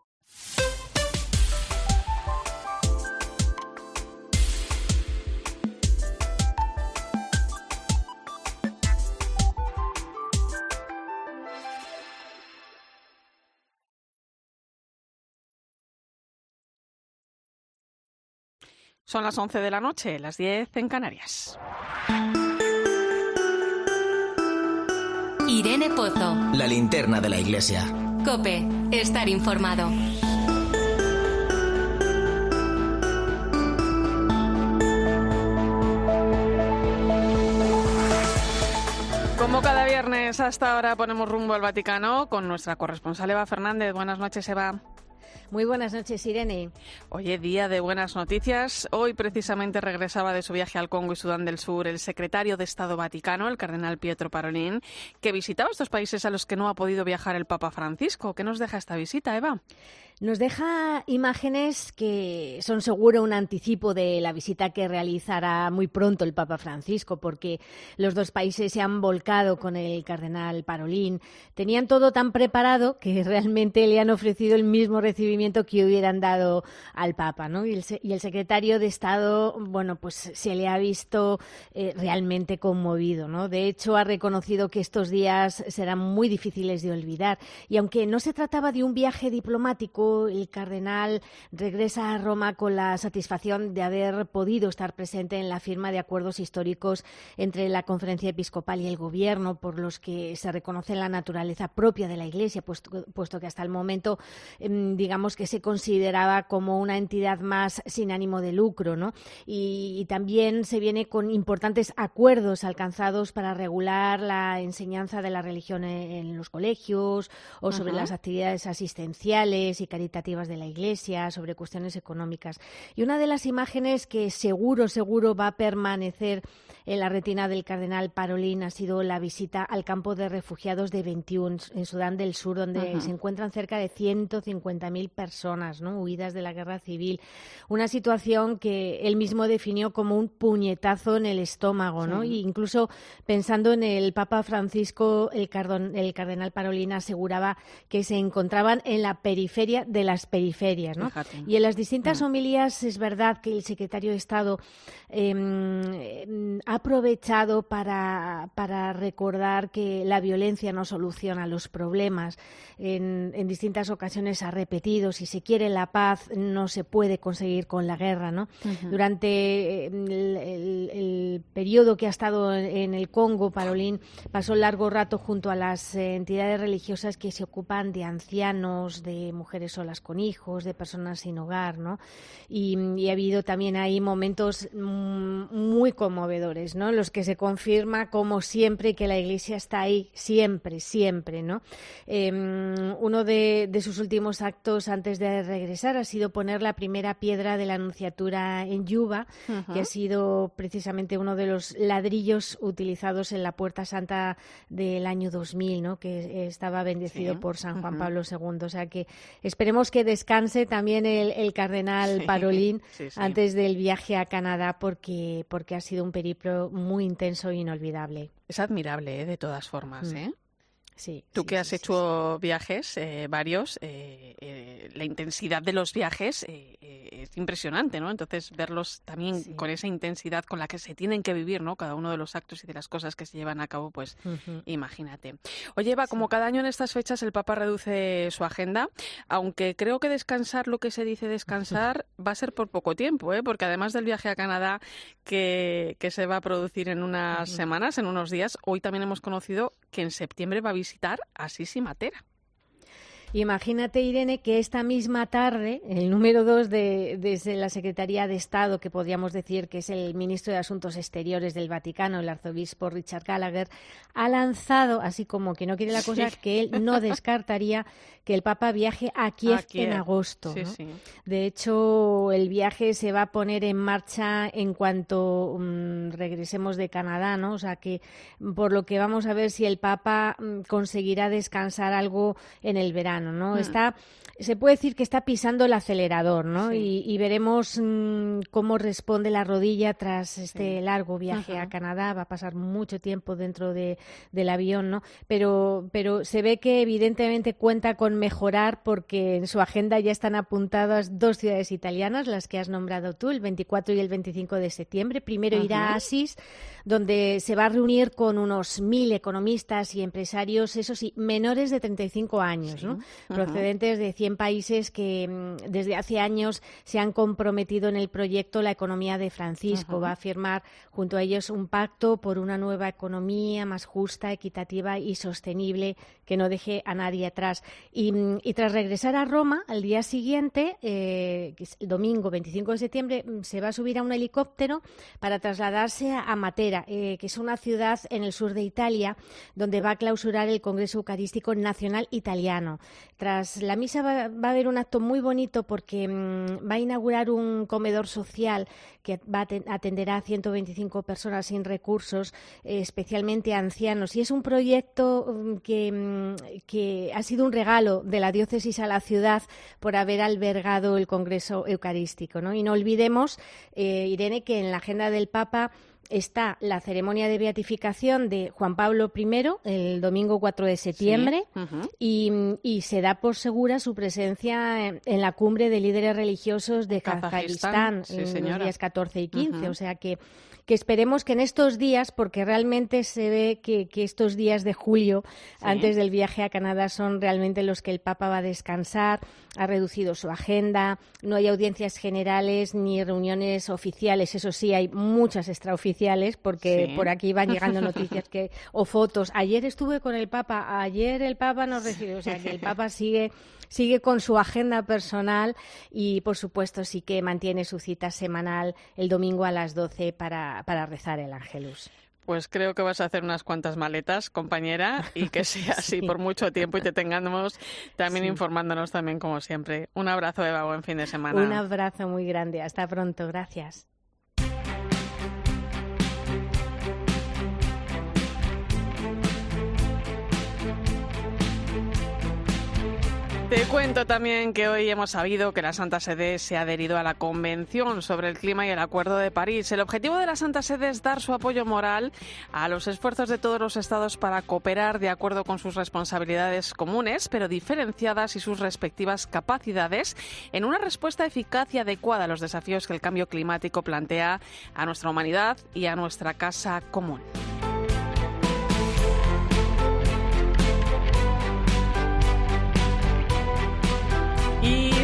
Son las 11 de la noche, las 10 en Canarias. Irene Pozo. La linterna de la iglesia. Cope, estar informado. Como cada viernes hasta ahora ponemos rumbo al Vaticano con nuestra corresponsal Eva Fernández. Buenas noches, Eva. Muy buenas noches, Irene. Oye, día de buenas noticias. Hoy precisamente regresaba de su viaje al Congo y Sudán del Sur el secretario de Estado Vaticano, el cardenal Pietro Parolin, que visitaba estos países a los que no ha podido viajar el Papa Francisco. ¿Qué nos deja esta visita, Eva? Nos deja imágenes que son seguro un anticipo de la visita que realizará muy pronto el Papa Francisco, porque los dos países se han volcado con el cardenal Parolín. Tenían todo tan preparado que realmente le han ofrecido el mismo recibimiento que hubieran dado al Papa, ¿no? Y el, secretario de Estado, bueno, pues se le ha visto eh, realmente conmovido, ¿no? De hecho, ha reconocido que estos días serán muy difíciles de olvidar. Y aunque no se trataba de un viaje diplomático, el cardenal regresa a Roma con la satisfacción de haber podido estar presente en la firma de acuerdos históricos entre la conferencia episcopal y el gobierno, por los que se reconoce la naturaleza propia de la Iglesia, puesto, que hasta el momento, em, digamos que se consideraba como una entidad más sin ánimo de lucro, ¿no? Y, también se viene con importantes acuerdos alcanzados para regular la enseñanza de la religión en, los colegios o sobre las actividades asistenciales y caritativas de la Iglesia, sobre cuestiones económicas. Y una de las imágenes que seguro, seguro va a permanecer en la retina del cardenal Parolín ha sido la visita al campo de refugiados de 21 en Sudán del Sur, donde se encuentran cerca de 150.000 personas ¿no? huidas de la guerra civil. Una situación que él mismo definió como un puñetazo en el estómago. ¿no? Y incluso pensando en el Papa Francisco, el, el cardenal Parolín aseguraba que se encontraban en la periferia de las periferias. ¿no? Y en las distintas homilías es verdad que el secretario de Estado ha aprovechado para, para, recordar que la violencia no soluciona los problemas. En, en, distintas ocasiones ha repetido, si se quiere la paz, no se puede conseguir con la guerra. ¿no? Durante em, el, el, periodo que ha estado en el Congo, Parolín pasó largo rato junto a las entidades religiosas que se ocupan de ancianos, de mujeres solas con hijos, de personas sin hogar, ¿no? Y, ha habido también ahí momentos mm, muy conmovedores, ¿no? Los que se confirma, como siempre, que la Iglesia está ahí, siempre, siempre, ¿no? Em, uno de, sus últimos actos antes de regresar ha sido poner la primera piedra de la Anunciatura en Yuba, que ha sido precisamente uno de los ladrillos utilizados en la Puerta Santa del año 2000, ¿no? Que estaba bendecido por San Juan Pablo II. O sea que esperemos que descanse también el, cardenal Parolín antes del viaje a Canadá porque, porque ha sido un periplo muy intenso e inolvidable. Es admirable, ¿eh? de todas formas. Mm. ¿eh? Sí, Tú que has hecho viajes, eh, varios, eh, eh, la intensidad de los viajes es impresionante, ¿no? Entonces, verlos también con esa intensidad con la que se tienen que vivir, ¿no? Cada uno de los actos y de las cosas que se llevan a cabo, pues imagínate. Oye, Eva, como cada año en estas fechas el Papa reduce su agenda, aunque creo que descansar, lo que se dice descansar, va a ser por poco tiempo, ¿eh? Porque además del viaje a Canadá que, que se va a producir en unas semanas, en unos días, hoy también hemos conocido que en septiembre va a visitar a Sisi Matera. Imagínate, Irene, que esta misma tarde, el número dos de, desde la Secretaría de Estado, que podríamos decir que es el ministro de Asuntos Exteriores del Vaticano, el arzobispo Richard Gallagher, ha lanzado, así como que no quiere la cosa, que él no descartaría que el Papa viaje a Kiev, en agosto. De hecho, el viaje se va a poner en marcha en cuanto mm, regresemos de Canadá, ¿no? O sea que por lo que vamos a ver si el Papa mm, conseguirá descansar algo en el verano, ¿no? Mm. Está se puede decir que está pisando el acelerador, ¿no? Y, veremos mm, cómo responde la rodilla tras este largo viaje a Canadá. Va a pasar mucho tiempo dentro de, del avión, ¿no? Pero, pero se ve que evidentemente cuenta con mejorar porque en su agenda ya están apuntadas dos ciudades italianas, las que has nombrado tú, el 24 y el 25 de septiembre. Primero irá a Asís, donde se va a reunir con unos mil economistas y empresarios, eso sí, menores de 35 años, ¿no? procedentes de 100 países que mm, desde hace años se han comprometido en el proyecto La economía de Francisco. Va a firmar junto a ellos un pacto por una nueva economía más justa, equitativa y sostenible que no deje a nadie atrás. Y, mm, tras regresar a Roma, al día siguiente, eh, el domingo 25 de septiembre, mm, se va a subir a un helicóptero para trasladarse a Matera, eh, que es una ciudad en el sur de Italia, donde va a clausurar el Congreso Eucarístico Nacional Italiano. Tras la misa va, a haber un acto muy bonito porque mm, va a inaugurar un comedor social que va a atenderá a 125 personas sin recursos, eh, especialmente ancianos. Y es un proyecto mm, que, mm, que ha sido un regalo de la diócesis a la ciudad por haber albergado el Congreso Eucarístico. ¿no? Y no olvidemos, eh, Irene, que en la agenda del Papa está la ceremonia de beatificación de Juan Pablo I el domingo 4 de septiembre y, se da por segura su presencia en, la cumbre de líderes religiosos de Kazajistán en los días 14 y 15. O sea que que esperemos que en estos días, porque realmente se ve que, estos días de julio, antes del viaje a Canadá, son realmente los que el Papa va a descansar, ha reducido su agenda, no hay audiencias generales ni reuniones oficiales, eso sí, hay muchas extraoficiales, porque por aquí van llegando noticias que, o fotos. Ayer estuve con el Papa, ayer el Papa nos recibió, o sea que el Papa sigue sigue con su agenda personal y, por supuesto, sí que mantiene su cita semanal el domingo a las 12 para, para rezar el Ángelus. Pues creo que vas a hacer unas cuantas maletas, compañera, y que sea así por mucho tiempo y te tengamos también informándonos también como siempre. Un abrazo, Eva, buen fin de semana. Un abrazo muy grande. Hasta pronto. Gracias. Te cuento también que hoy hemos sabido que la Santa Sede se ha adherido a la Convención sobre el Clima y el Acuerdo de París. El objetivo de la Santa Sede es dar su apoyo moral a los esfuerzos de todos los Estados para cooperar de acuerdo con sus responsabilidades comunes, pero diferenciadas y sus respectivas capacidades, en una respuesta eficaz y adecuada a los desafíos que el cambio climático plantea a nuestra humanidad y a nuestra casa común.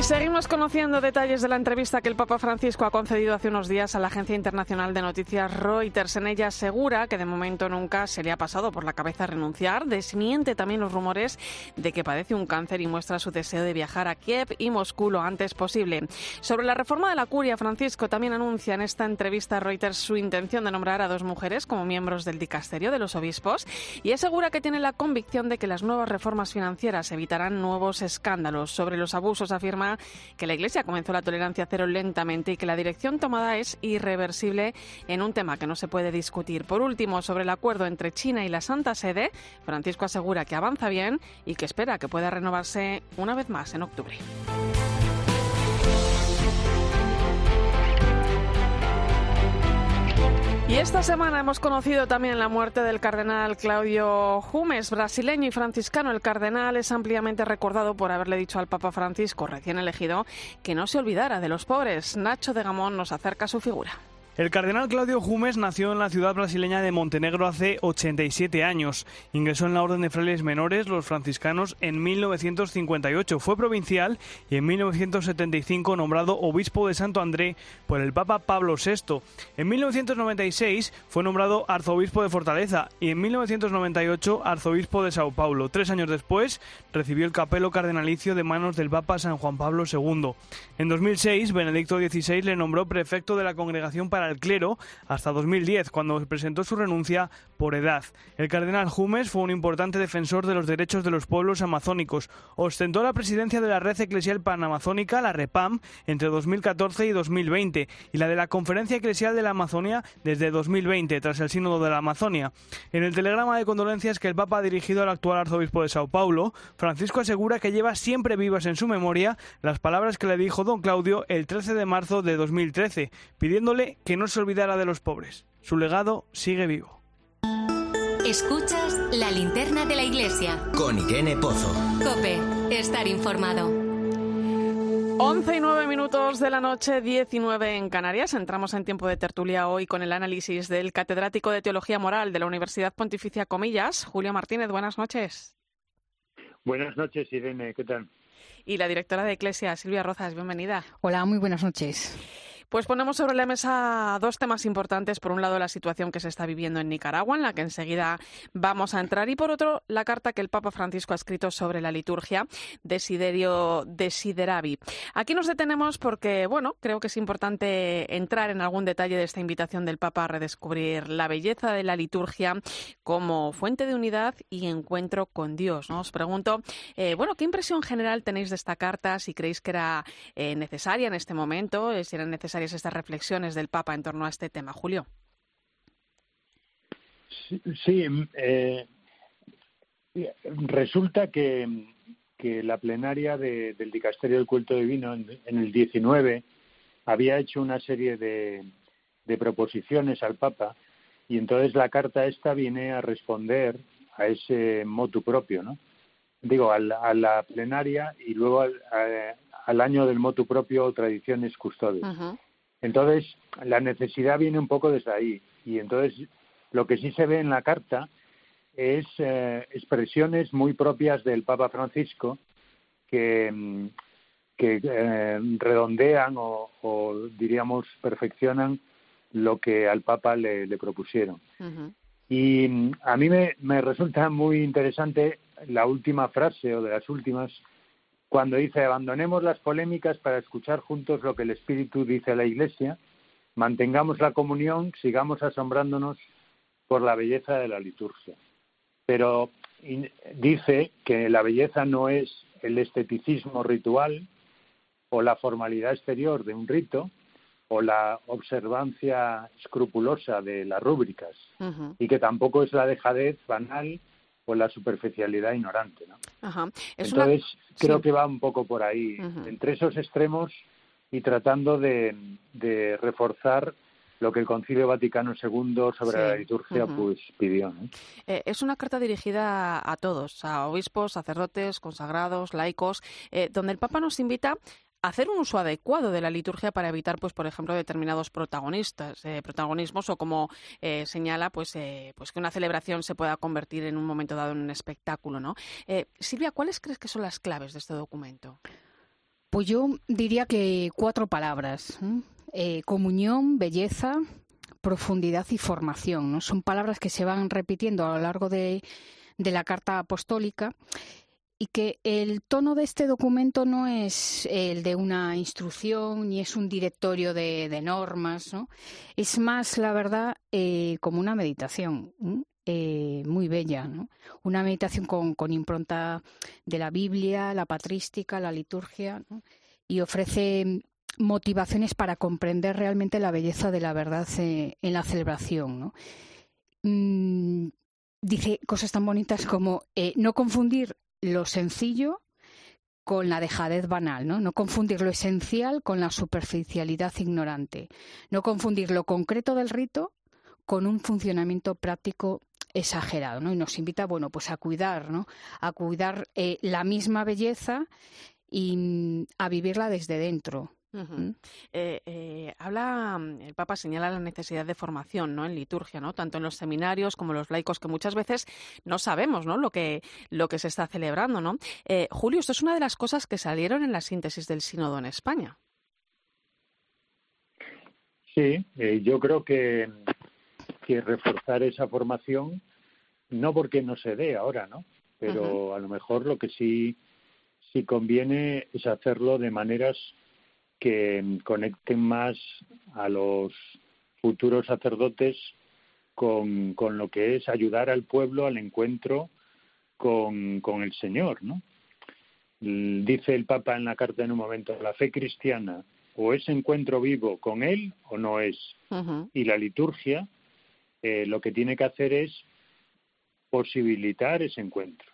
Seguimos conociendo detalles de la entrevista que el Papa Francisco ha concedido hace unos días a la agencia internacional de noticias Reuters. En ella asegura que de momento nunca se le ha pasado por la cabeza renunciar. Desmiente también los rumores de que padece un cáncer y muestra su deseo de viajar a Kiev y Moscú lo antes posible. Sobre la reforma de la curia, Francisco también anuncia en esta entrevista a Reuters su intención de nombrar a dos mujeres como miembros del dicasterio de los obispos y asegura que tiene la convicción de que las nuevas reformas financieras evitarán nuevos escándalos. Sobre los abusos afirma que la Iglesia comenzó la tolerancia cero lentamente y que la dirección tomada es irreversible en un tema que no se puede discutir. Por último, sobre el acuerdo entre China y la Santa Sede, Francisco asegura que avanza bien y que espera que pueda renovarse una vez más en octubre. Y esta semana hemos conocido también la muerte del cardenal Claudio Jumes, brasileño y franciscano. El cardenal es ampliamente recordado por haberle dicho al Papa Francisco, recién elegido, que no se olvidara de los pobres. Nacho de Gamón nos acerca su figura. El cardenal Claudio Jumes nació en la ciudad brasileña de Montenegro hace 87 años. Ingresó en la Orden de Frailes Menores, los franciscanos, en 1958. Fue provincial y en 1975 nombrado obispo de Santo André por el Papa Pablo VI. En 1996 fue nombrado arzobispo de Fortaleza y en 1998 arzobispo de Sao Paulo. Tres años después recibió el capelo cardenalicio de manos del Papa San Juan Pablo II. En 2006, Benedicto XVI le nombró prefecto de la Congregación para el Clero hasta 2010, cuando presentó su renuncia por edad. El cardenal Jumes fue un importante defensor de los derechos de los pueblos amazónicos. Ostentó la presidencia de la Red Eclesial Panamazónica, la REPAM, entre 2014 y 2020, y la de la Conferencia Eclesial de la Amazonia desde 2020, tras el Sínodo de la Amazonia. En el telegrama de condolencias que el Papa ha dirigido al actual arzobispo de Sao Paulo, Francisco asegura que lleva siempre vivas en su memoria las palabras que le dijo don Claudio el 13 de marzo de 2013, pidiéndole que no se olvidara de los pobres. Su legado sigue vivo. Escuchas la linterna de la iglesia. Con Irene Pozo. Cope, estar informado. 11 y 9 minutos de la noche, 19 en Canarias. Entramos en tiempo de tertulia hoy con el análisis del catedrático de Teología Moral de la Universidad Pontificia Comillas, Julio Martínez. Buenas noches. Buenas noches, Irene. ¿Qué tal? Y la directora de Iglesia, Silvia Rozas. Bienvenida. Hola, muy buenas noches. Pues ponemos sobre la mesa dos temas importantes. Por un lado, la situación que se está viviendo en Nicaragua, en la que enseguida vamos a entrar. Y por otro, la carta que el Papa Francisco ha escrito sobre la liturgia, Desiderio Desideravi. Aquí nos detenemos porque, bueno, creo que es importante entrar en algún detalle de esta invitación del Papa a redescubrir la belleza de la liturgia como fuente de unidad y encuentro con Dios. ¿no? Os pregunto, eh, bueno, ¿qué impresión general tenéis de esta carta? Si creéis que era eh, necesaria en este momento, eh, si era necesaria estas reflexiones del Papa en torno a este tema. Julio. Sí, eh, resulta que, la plenaria del Dicasterio del Culto Divino en, el 19 había hecho una serie de, proposiciones al Papa y entonces la carta esta viene a responder a ese motu propio, ¿no? Digo, a la, plenaria y luego al, año del motu propio Tradiciones Custodes. Entonces, la necesidad viene un poco desde ahí. Y entonces, lo que sí se ve en la carta es eh, expresiones muy propias del Papa Francisco que, mm, que eh, redondean o, diríamos, perfeccionan lo que al Papa le, propusieron. Y mm, a mí me, me resulta muy interesante la última frase o de las últimas cuando dice abandonemos las polémicas para escuchar juntos lo que el Espíritu dice a la Iglesia, mantengamos la comunión, sigamos asombrándonos por la belleza de la liturgia. Pero dice que la belleza no es el esteticismo ritual o la formalidad exterior de un rito o la observancia escrupulosa de las rúbricas y que tampoco es la dejadez banal la superficialidad ignorante. ¿no? Entonces, creo que va un poco por ahí, entre esos extremos y tratando de, reforzar lo que el Concilio Vaticano II sobre la liturgia pues pidió. Eh, es una carta dirigida a todos, a obispos, sacerdotes, consagrados, laicos, eh, donde el Papa nos invita hacer un uso adecuado de la liturgia para evitar, pues, por ejemplo, determinados protagonistas, eh, protagonismos o como eh, señala, pues, eh, pues que una celebración se pueda convertir en un momento dado en un espectáculo, ¿no? Silvia, ¿cuáles crees que son las claves de este documento? Pues yo diría que cuatro palabras: comunión, belleza, profundidad y formación. Son palabras que se van repitiendo a lo largo de la carta apostólica y que el tono de este documento no es el de una instrucción ni es un directorio de, normas, ¿no? Es más, la verdad, eh, como una meditación. Eh, muy bella, ¿no? Una meditación con, impronta de la Biblia, la patrística, la liturgia, y ofrece motivaciones para comprender realmente la belleza de la verdad eh, en la celebración, mm, dice cosas tan bonitas como no confundir lo sencillo con la dejadez banal, ¿no? No confundir lo esencial con la superficialidad ignorante. No confundir lo concreto del rito con un funcionamiento práctico exagerado, ¿no? Y nos invita, bueno, pues a cuidar, ¿no? A cuidar eh, la misma belleza y mm, a vivirla desde dentro. ¿Mm? Eh, eh, habla, el Papa señala la necesidad de formación ¿no? en liturgia, ¿no? tanto en los seminarios como los laicos, que muchas veces no sabemos ¿no? Lo, que, lo que se está celebrando. ¿no? Eh, Julio, esto es una de las cosas que salieron en la síntesis del sínodo en España. Sí, yo creo que, que reforzar esa formación, no porque no se dé ahora, ¿no? Pero a lo mejor lo que sí, sí conviene es hacerlo de maneras que conecten más a los futuros sacerdotes con, con lo que es ayudar al pueblo al encuentro con, con el Señor, ¿no? Dice el Papa en la carta en un momento, la fe cristiana o es encuentro vivo con Él o no es. Y la liturgia eh, lo que tiene que hacer es posibilitar ese encuentro.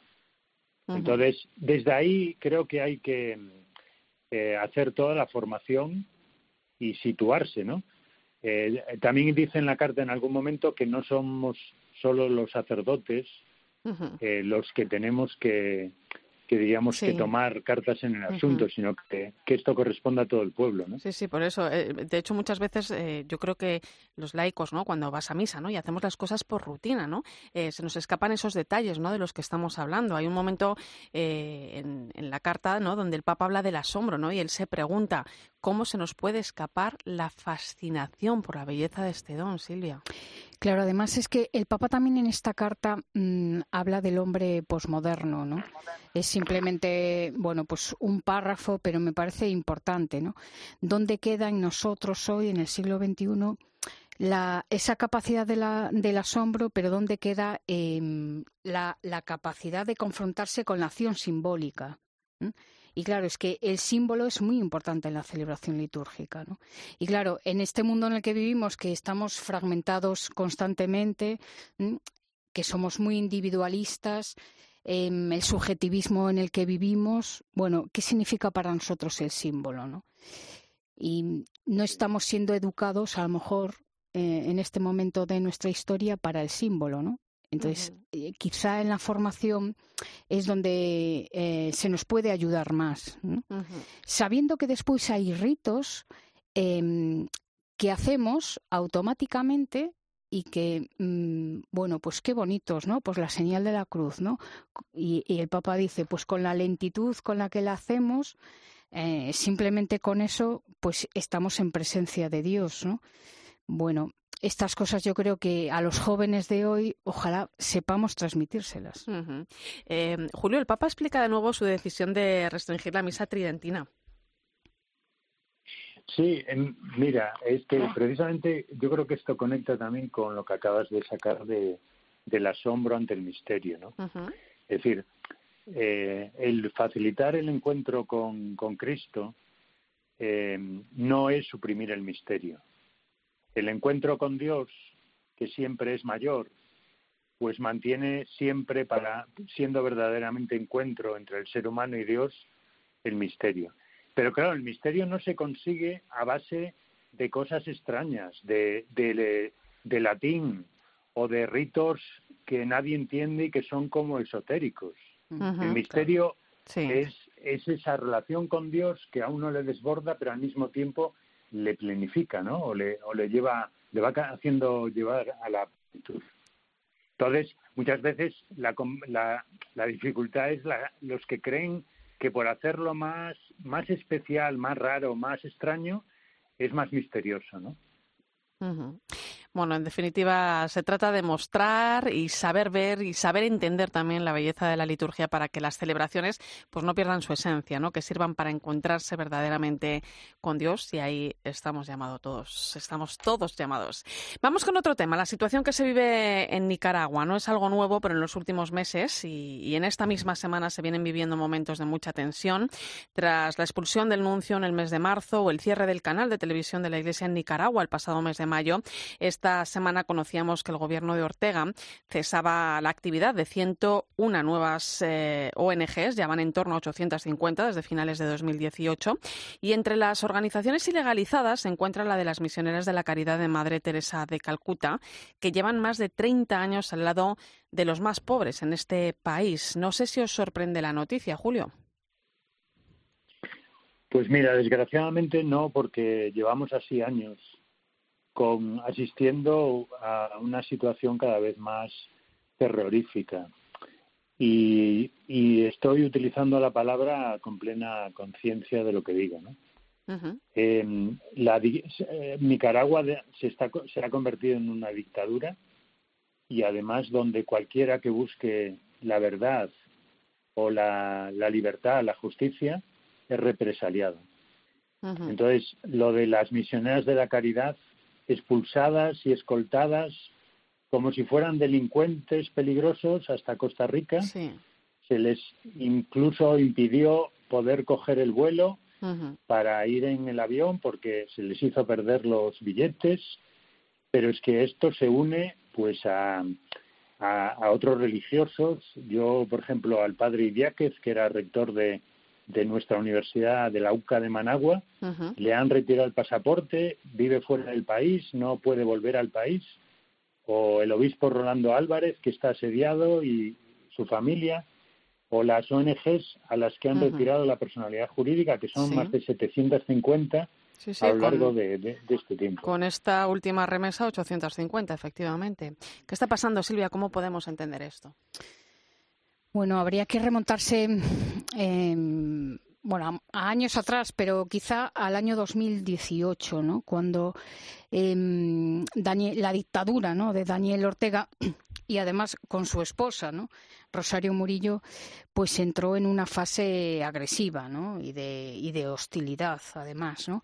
Entonces, desde ahí creo que hay que eh, hacer toda la formación y situarse, ¿no? Eh, también dice en la carta en algún momento que no somos solo los sacerdotes eh, los que tenemos que, que diríamos que tomar cartas en el asunto, sino que, que, esto corresponda a todo el pueblo, ¿no? Sí, sí, por eso. Eh, de hecho, muchas veces eh, yo creo que los laicos, ¿no? Cuando vas a misa, ¿no? Y hacemos las cosas por rutina, ¿no? Eh, se nos escapan esos detalles, ¿no? De los que estamos hablando. Hay un momento en, en, la carta, ¿no? Donde el Papa habla del asombro, ¿no? Y él se pregunta cómo se nos puede escapar la fascinación por la belleza de este don, Silvia. Claro, además es que el Papa también en esta carta mm, habla del hombre posmoderno, ¿no? Es simplemente, bueno, pues un párrafo, pero me parece importante, ¿no? ¿Dónde queda en nosotros hoy, en el siglo XXI, la, esa capacidad de la, del asombro, pero dónde queda em, la, la, capacidad de confrontarse con la acción simbólica? Y claro, es que el símbolo es muy importante en la celebración litúrgica. ¿no? Y claro, en este mundo en el que vivimos, que estamos fragmentados constantemente, que somos muy individualistas, em, el subjetivismo en el que vivimos, bueno, ¿qué significa para nosotros el símbolo? ¿no? Y no estamos siendo educados, a lo mejor, eh, en este momento de nuestra historia para el símbolo, ¿no? Entonces, eh, quizá en la formación es donde eh, se nos puede ayudar más, sabiendo que después hay ritos em, que hacemos automáticamente y que, mm, bueno, pues qué bonitos, ¿no? Pues la señal de la cruz, ¿no? Y, el Papa dice, pues con la lentitud con la que la hacemos, eh, simplemente con eso, pues estamos en presencia de Dios, ¿no? Bueno, estas cosas yo creo que a los jóvenes de hoy ojalá sepamos transmitírselas. Eh, Julio, el Papa explica de nuevo su decisión de restringir la misa tridentina. Sí, mira, es que precisamente yo creo que esto conecta también con lo que acabas de sacar de, del asombro ante el misterio, ¿no? Es decir, eh, el facilitar el encuentro con, con Cristo eh, no es suprimir el misterio, el encuentro con Dios, que siempre es mayor, pues mantiene siempre para, siendo verdaderamente encuentro entre el ser humano y Dios, el misterio. Pero claro, el misterio no se consigue a base de cosas extrañas, de, de, latín o de ritos que nadie entiende y que son como esotéricos. el misterio es, es esa relación con Dios que a uno le desborda, pero al mismo tiempo le planifica, ¿no? O le, o le lleva, le va haciendo llevar a la plenitud. Entonces, muchas veces la, la, la dificultad es la, los que creen que por hacerlo más, más especial, más raro, más extraño, es más misterioso, ¿no? Bueno, en definitiva, se trata de mostrar y saber ver y saber entender también la belleza de la liturgia para que las celebraciones pues no pierdan su esencia, ¿no? Que sirvan para encontrarse verdaderamente con Dios y ahí estamos llamados todos, estamos todos llamados. Vamos con otro tema, la situación que se vive en Nicaragua. No es algo nuevo, pero en los últimos meses y, en esta misma semana se vienen viviendo momentos de mucha tensión tras la expulsión del nuncio en el mes de marzo o el cierre del canal de televisión de la Iglesia en Nicaragua el pasado mes de mayo. Esta semana conocíamos que el gobierno de Ortega cesaba la actividad de 101 nuevas eh, ONGs, ya van en torno a 850 desde finales de 2018, y entre las organizaciones ilegalizadas se encuentra la de las misioneras de la Caridad de Madre Teresa de Calcuta, que llevan más de 30 años al lado de los más pobres en este país. No sé si os sorprende la noticia, Julio. Pues mira, desgraciadamente no, porque llevamos así años con asistiendo a una situación cada vez más terrorífica. Y, estoy utilizando la palabra con plena conciencia de lo que digo. ¿no? Em, la, eh, Nicaragua se, está, se ha convertido en una dictadura y además donde cualquiera que busque la verdad o la, la libertad, la justicia, es represaliado. Entonces, lo de las misioneras de la caridad expulsadas y escoltadas como si fueran delincuentes peligrosos hasta Costa Rica. Se les incluso impidió poder coger el vuelo para ir en el avión porque se les hizo perder los billetes. Pero es que esto se une pues a, a, otros religiosos. Yo, por ejemplo, al padre Idiáquez, que era rector de, de nuestra universidad de la UCA de Managua, le han retirado el pasaporte, vive fuera del país, no puede volver al país o el obispo Rolando Álvarez, que está asediado, y su familia, o las ONGs a las que han retirado la personalidad jurídica, que son más de 750 a lo largo de, este tiempo. Con esta última remesa, 850, efectivamente. ¿Qué está pasando, Silvia? ¿Cómo podemos entender esto? Bueno, habría que remontarse eh, bueno, a años atrás, pero quizá al año 2018, ¿no? Cuando em, la dictadura, ¿no? De Daniel Ortega y además con su esposa, ¿no? Rosario Murillo, pues entró en una fase agresiva, ¿no? Y de, y de hostilidad, además, ¿no?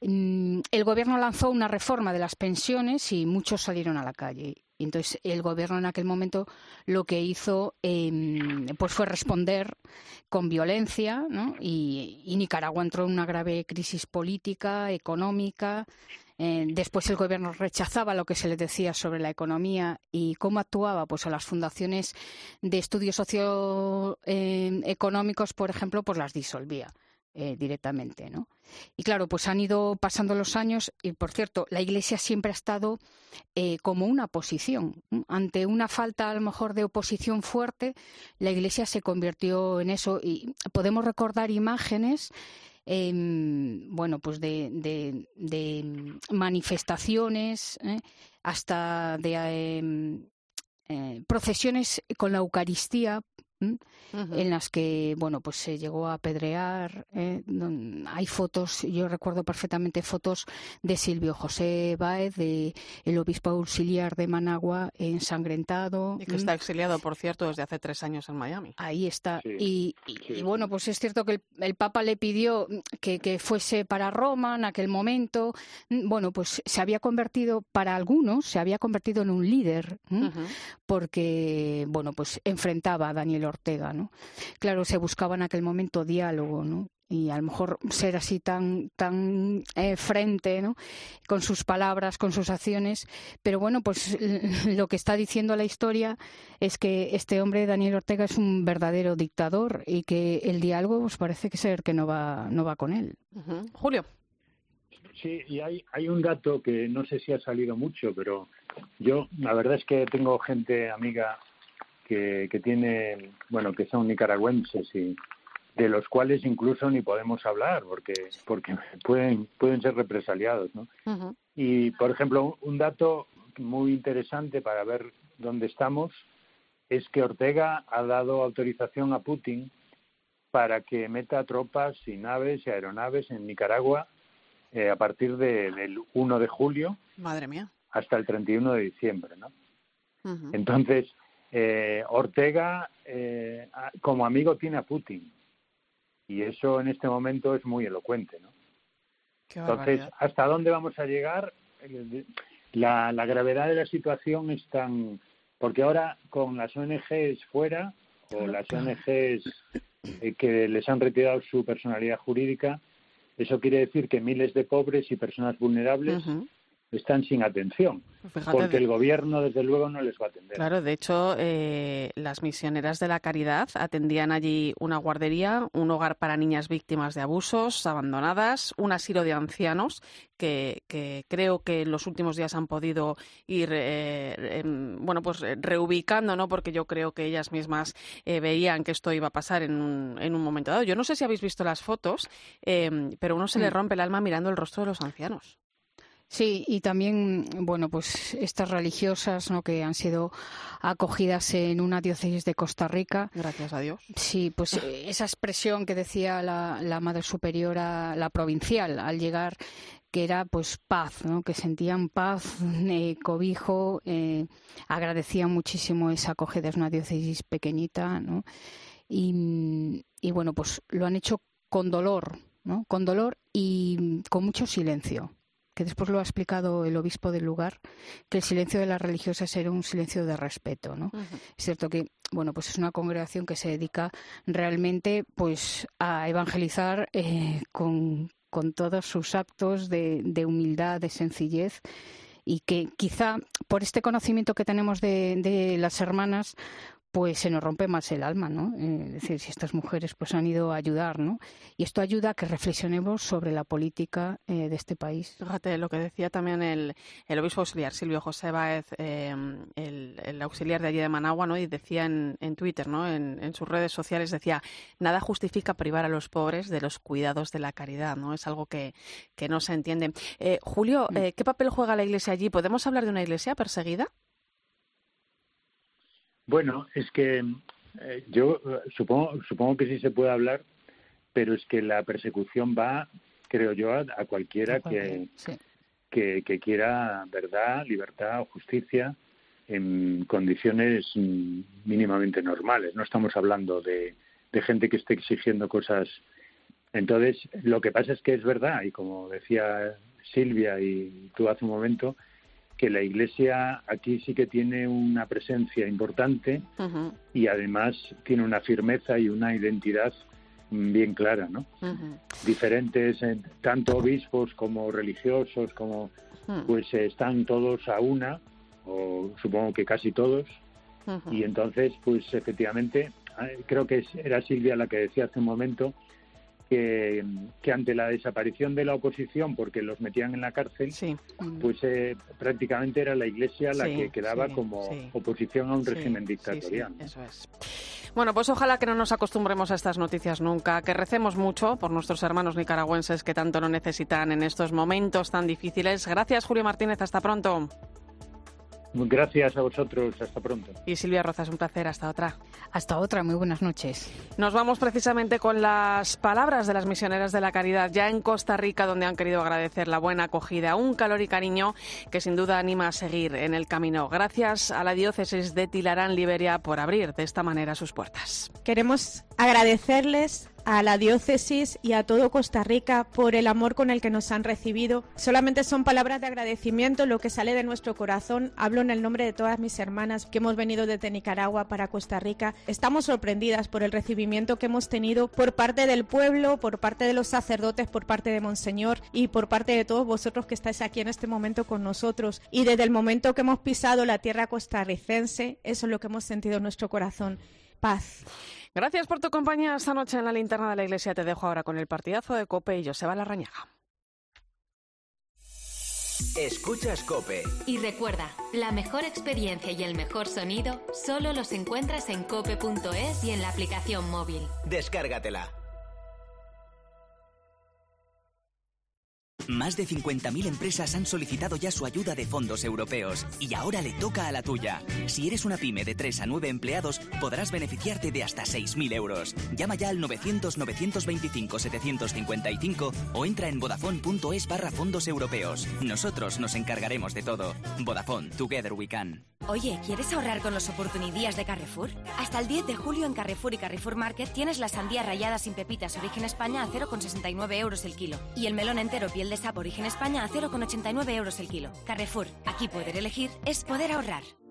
Mm, el gobierno lanzó una reforma de las pensiones y muchos salieron a la calle. Y entonces el gobierno en aquel momento lo que hizo em, pues fue responder con violencia ¿no? y, Nicaragua entró en una grave crisis política, económica. Eh, después el gobierno rechazaba lo que se le decía sobre la economía y cómo actuaba pues a las fundaciones de estudios socioeconómicos, em, por ejemplo, pues las disolvía. Eh, directamente, ¿no? Y claro, pues han ido pasando los años y, por cierto, la Iglesia siempre ha estado eh, como una oposición. Ante una falta, a lo mejor, de oposición fuerte, la Iglesia se convirtió en eso. Y podemos recordar imágenes bueno, pues de, manifestaciones, ¿eh? hasta de em, procesiones con la Eucaristía en las que bueno pues se llegó a apedrear eh, hay fotos yo recuerdo perfectamente fotos de Silvio José Báez de el obispo auxiliar de Managua ensangrentado y que está exiliado por cierto desde hace tres años en Miami. Ahí está. Y, bueno pues es cierto que el, Papa le pidió que, que, fuese para Roma en aquel momento. Bueno pues se había convertido para algunos se había convertido en un líder porque bueno pues enfrentaba a Daniel Ortega, ¿no? Claro, se buscaba en aquel momento diálogo, ¿no? y a lo mejor ser así tan tan eh, frente ¿no? con sus palabras con sus acciones pero bueno pues lo que está diciendo la historia es que este hombre Daniel Ortega es un verdadero dictador y que el diálogo pues parece que ser que no va no va con él Julio sí y hay hay un dato que no sé si ha salido mucho pero yo la verdad es que tengo gente amiga que, tiene, bueno, que son nicaragüenses y de los cuales incluso ni podemos hablar porque porque pueden pueden ser represaliados, ¿no? Y por ejemplo, un dato muy interesante para ver dónde estamos es que Ortega ha dado autorización a Putin para que meta tropas y naves y aeronaves en Nicaragua eh, a partir del 1 de julio. Madre mía. Hasta el 31 de diciembre, ¿no? Entonces, eh, Ortega, eh, como amigo, tiene a Putin. Y eso en este momento es muy elocuente, ¿no? Entonces, ¿hasta dónde vamos a llegar? La, gravedad de la situación es tan... Porque ahora con las ONGs fuera, o las ONGs eh, que les han retirado su personalidad jurídica, eso quiere decir que miles de pobres y personas vulnerables están sin atención. porque el gobierno, desde luego, no les va a atender. Claro, de hecho, eh, las misioneras de la caridad atendían allí una guardería, un hogar para niñas víctimas de abusos, abandonadas, un asilo de ancianos que, creo que en los últimos días han podido ir, eh, bueno, pues reubicando, ¿no? Porque yo creo que ellas mismas eh, veían que esto iba a pasar en un, en un momento dado. Yo no sé si habéis visto las fotos, pero uno se le mm. rompe el alma mirando el rostro de los ancianos. Sí, y también, bueno, pues estas religiosas, ¿no? Que han sido acogidas en una diócesis de Costa Rica. Gracias a Dios. Sí, pues eh, esa expresión que decía la, la Madre Superiora, la provincial, al llegar, que era pues paz, ¿no? Que sentían paz, eh, cobijo, eh, agradecían muchísimo esa acogida. Es una diócesis pequeñita, ¿no? Y, y bueno, pues lo han hecho con dolor, ¿no? Con dolor y con mucho silencio que después lo ha explicado el obispo del lugar, que el silencio de las religiosas era un silencio de respeto, ¿no? Es cierto que, bueno, pues es una congregación que se dedica realmente, pues, a evangelizar eh, con, todos sus actos de, de, humildad, de sencillez y que quizá por este conocimiento que tenemos de, de las hermanas, pues se nos rompe más el alma, ¿no? Eh, es decir, si estas mujeres pues han ido a ayudar, ¿no? Y esto ayuda a que reflexionemos sobre la política eh, de este país. Fíjate lo que decía también el, el obispo auxiliar Silvio José Báez, eh, el, auxiliar de allí de Managua, ¿no? Y decía en, en Twitter, ¿no? En, en, sus redes sociales decía nada justifica privar a los pobres de los cuidados de la caridad, ¿no? Es algo que, que no se entiende. Julio, mm. ¿qué papel juega la Iglesia allí? ¿Podemos hablar de una Iglesia perseguida? Bueno, es que eh, yo eh, supongo, supongo que sí se puede hablar, pero es que la persecución va, creo yo, a, cualquiera que, que, quiera verdad, libertad o justicia en condiciones mínimamente normales. No estamos hablando de, de gente que esté exigiendo cosas. Entonces, lo que pasa es que es verdad, y como decía Silvia y tú hace un momento, que la Iglesia aquí sí que tiene una presencia importante y además tiene una firmeza y una identidad bien clara, ¿no? Diferentes, eh, tanto obispos como religiosos, como pues están todos a una, o supongo que casi todos, y entonces, pues efectivamente, eh, creo que era Silvia la que decía hace un momento que, ante la desaparición de la oposición, porque los metían en la cárcel, pues eh, prácticamente era la Iglesia la que quedaba como oposición a un régimen dictatorial. eso es. Bueno, pues ojalá que no nos acostumbremos a estas noticias nunca, que recemos mucho por nuestros hermanos nicaragüenses que tanto lo necesitan en estos momentos tan difíciles. Gracias, Julio Martínez. Hasta pronto. Gracias a vosotros, hasta pronto. Y Silvia Rozas, un placer, hasta otra. Hasta otra, muy buenas noches. Nos vamos precisamente con las palabras de las misioneras de la caridad, ya en Costa Rica, donde han querido agradecer la buena acogida, un calor y cariño que sin duda anima a seguir en el camino. Gracias a la diócesis de Tilarán, Liberia, por abrir de esta manera sus puertas. Queremos agradecerles a la diócesis y a todo Costa Rica por el amor con el que nos han recibido. Solamente son palabras de agradecimiento lo que sale de nuestro corazón. Hablo en el nombre de todas mis hermanas que hemos venido desde Nicaragua para Costa Rica. Estamos sorprendidas por el recibimiento que hemos tenido por parte del pueblo, por parte de los sacerdotes, por parte de Monseñor y por parte de todos vosotros que estáis aquí en este momento con nosotros. Y desde el momento que hemos pisado la tierra costarricense, eso es lo que hemos sentido en nuestro corazón. Paz. Gracias por tu compañía esta noche en la linterna de la iglesia. Te dejo ahora con el partidazo de Cope y Joseba Larrañaga. Escuchas Cope. Y recuerda, la mejor experiencia y el mejor sonido solo los encuentras en cope.es y en la aplicación móvil. Descárgatela. Más de 50.000 empresas han solicitado ya su ayuda de fondos europeos y ahora le toca a la tuya. Si eres una pyme de 3 a 9 empleados, podrás beneficiarte de hasta 6.000 euros. Llama ya al 900-925-755 o entra en vodafone.es barra fondos europeos. Nosotros nos encargaremos de todo. Vodafone, Together We Can. Oye, ¿quieres ahorrar con los oportunidades de Carrefour? Hasta el 10 de julio en Carrefour y Carrefour Market tienes la sandía rayada sin pepitas origen España a 0,69 euros el kilo y el melón entero piel de sapo origen España a 0,89 euros el kilo. Carrefour, aquí poder elegir es poder ahorrar.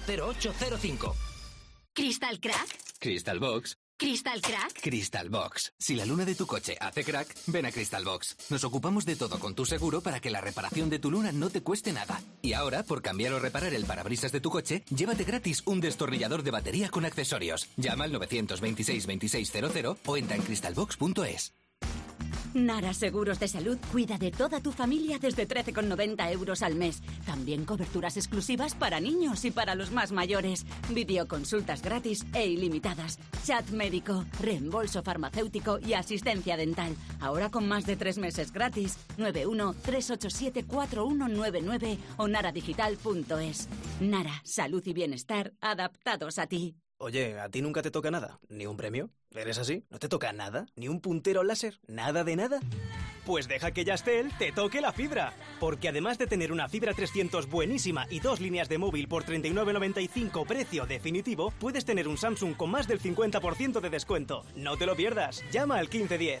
0805. ¿Crystal Crack? Crystal Box. ¿Crystal Crack? Crystal Box. Si la luna de tu coche hace crack, ven a Crystal Box. Nos ocupamos de todo con tu seguro para que la reparación de tu luna no te cueste nada. Y ahora, por cambiar o reparar el parabrisas de tu coche, llévate gratis un destornillador de batería con accesorios. Llama al 926 2600 o entra en crystalbox.es. Nara Seguros de Salud cuida de toda tu familia desde 13,90 euros al mes. También coberturas exclusivas para niños y para los más mayores. Videoconsultas gratis e ilimitadas. Chat médico, reembolso farmacéutico y asistencia dental. Ahora con más de tres meses gratis. 91-387-4199 o naradigital.es. Nara, salud y bienestar adaptados a ti. Oye, ¿a ti nunca te toca nada? ¿Ni un premio? ¿Eres así? ¿No te toca nada? ¿Ni un puntero láser? ¿Nada de nada? Pues deja que Yastel te toque la fibra. Porque además de tener una fibra 300 buenísima y dos líneas de móvil por 39.95 precio definitivo, puedes tener un Samsung con más del 50% de descuento. No te lo pierdas. Llama al 1510.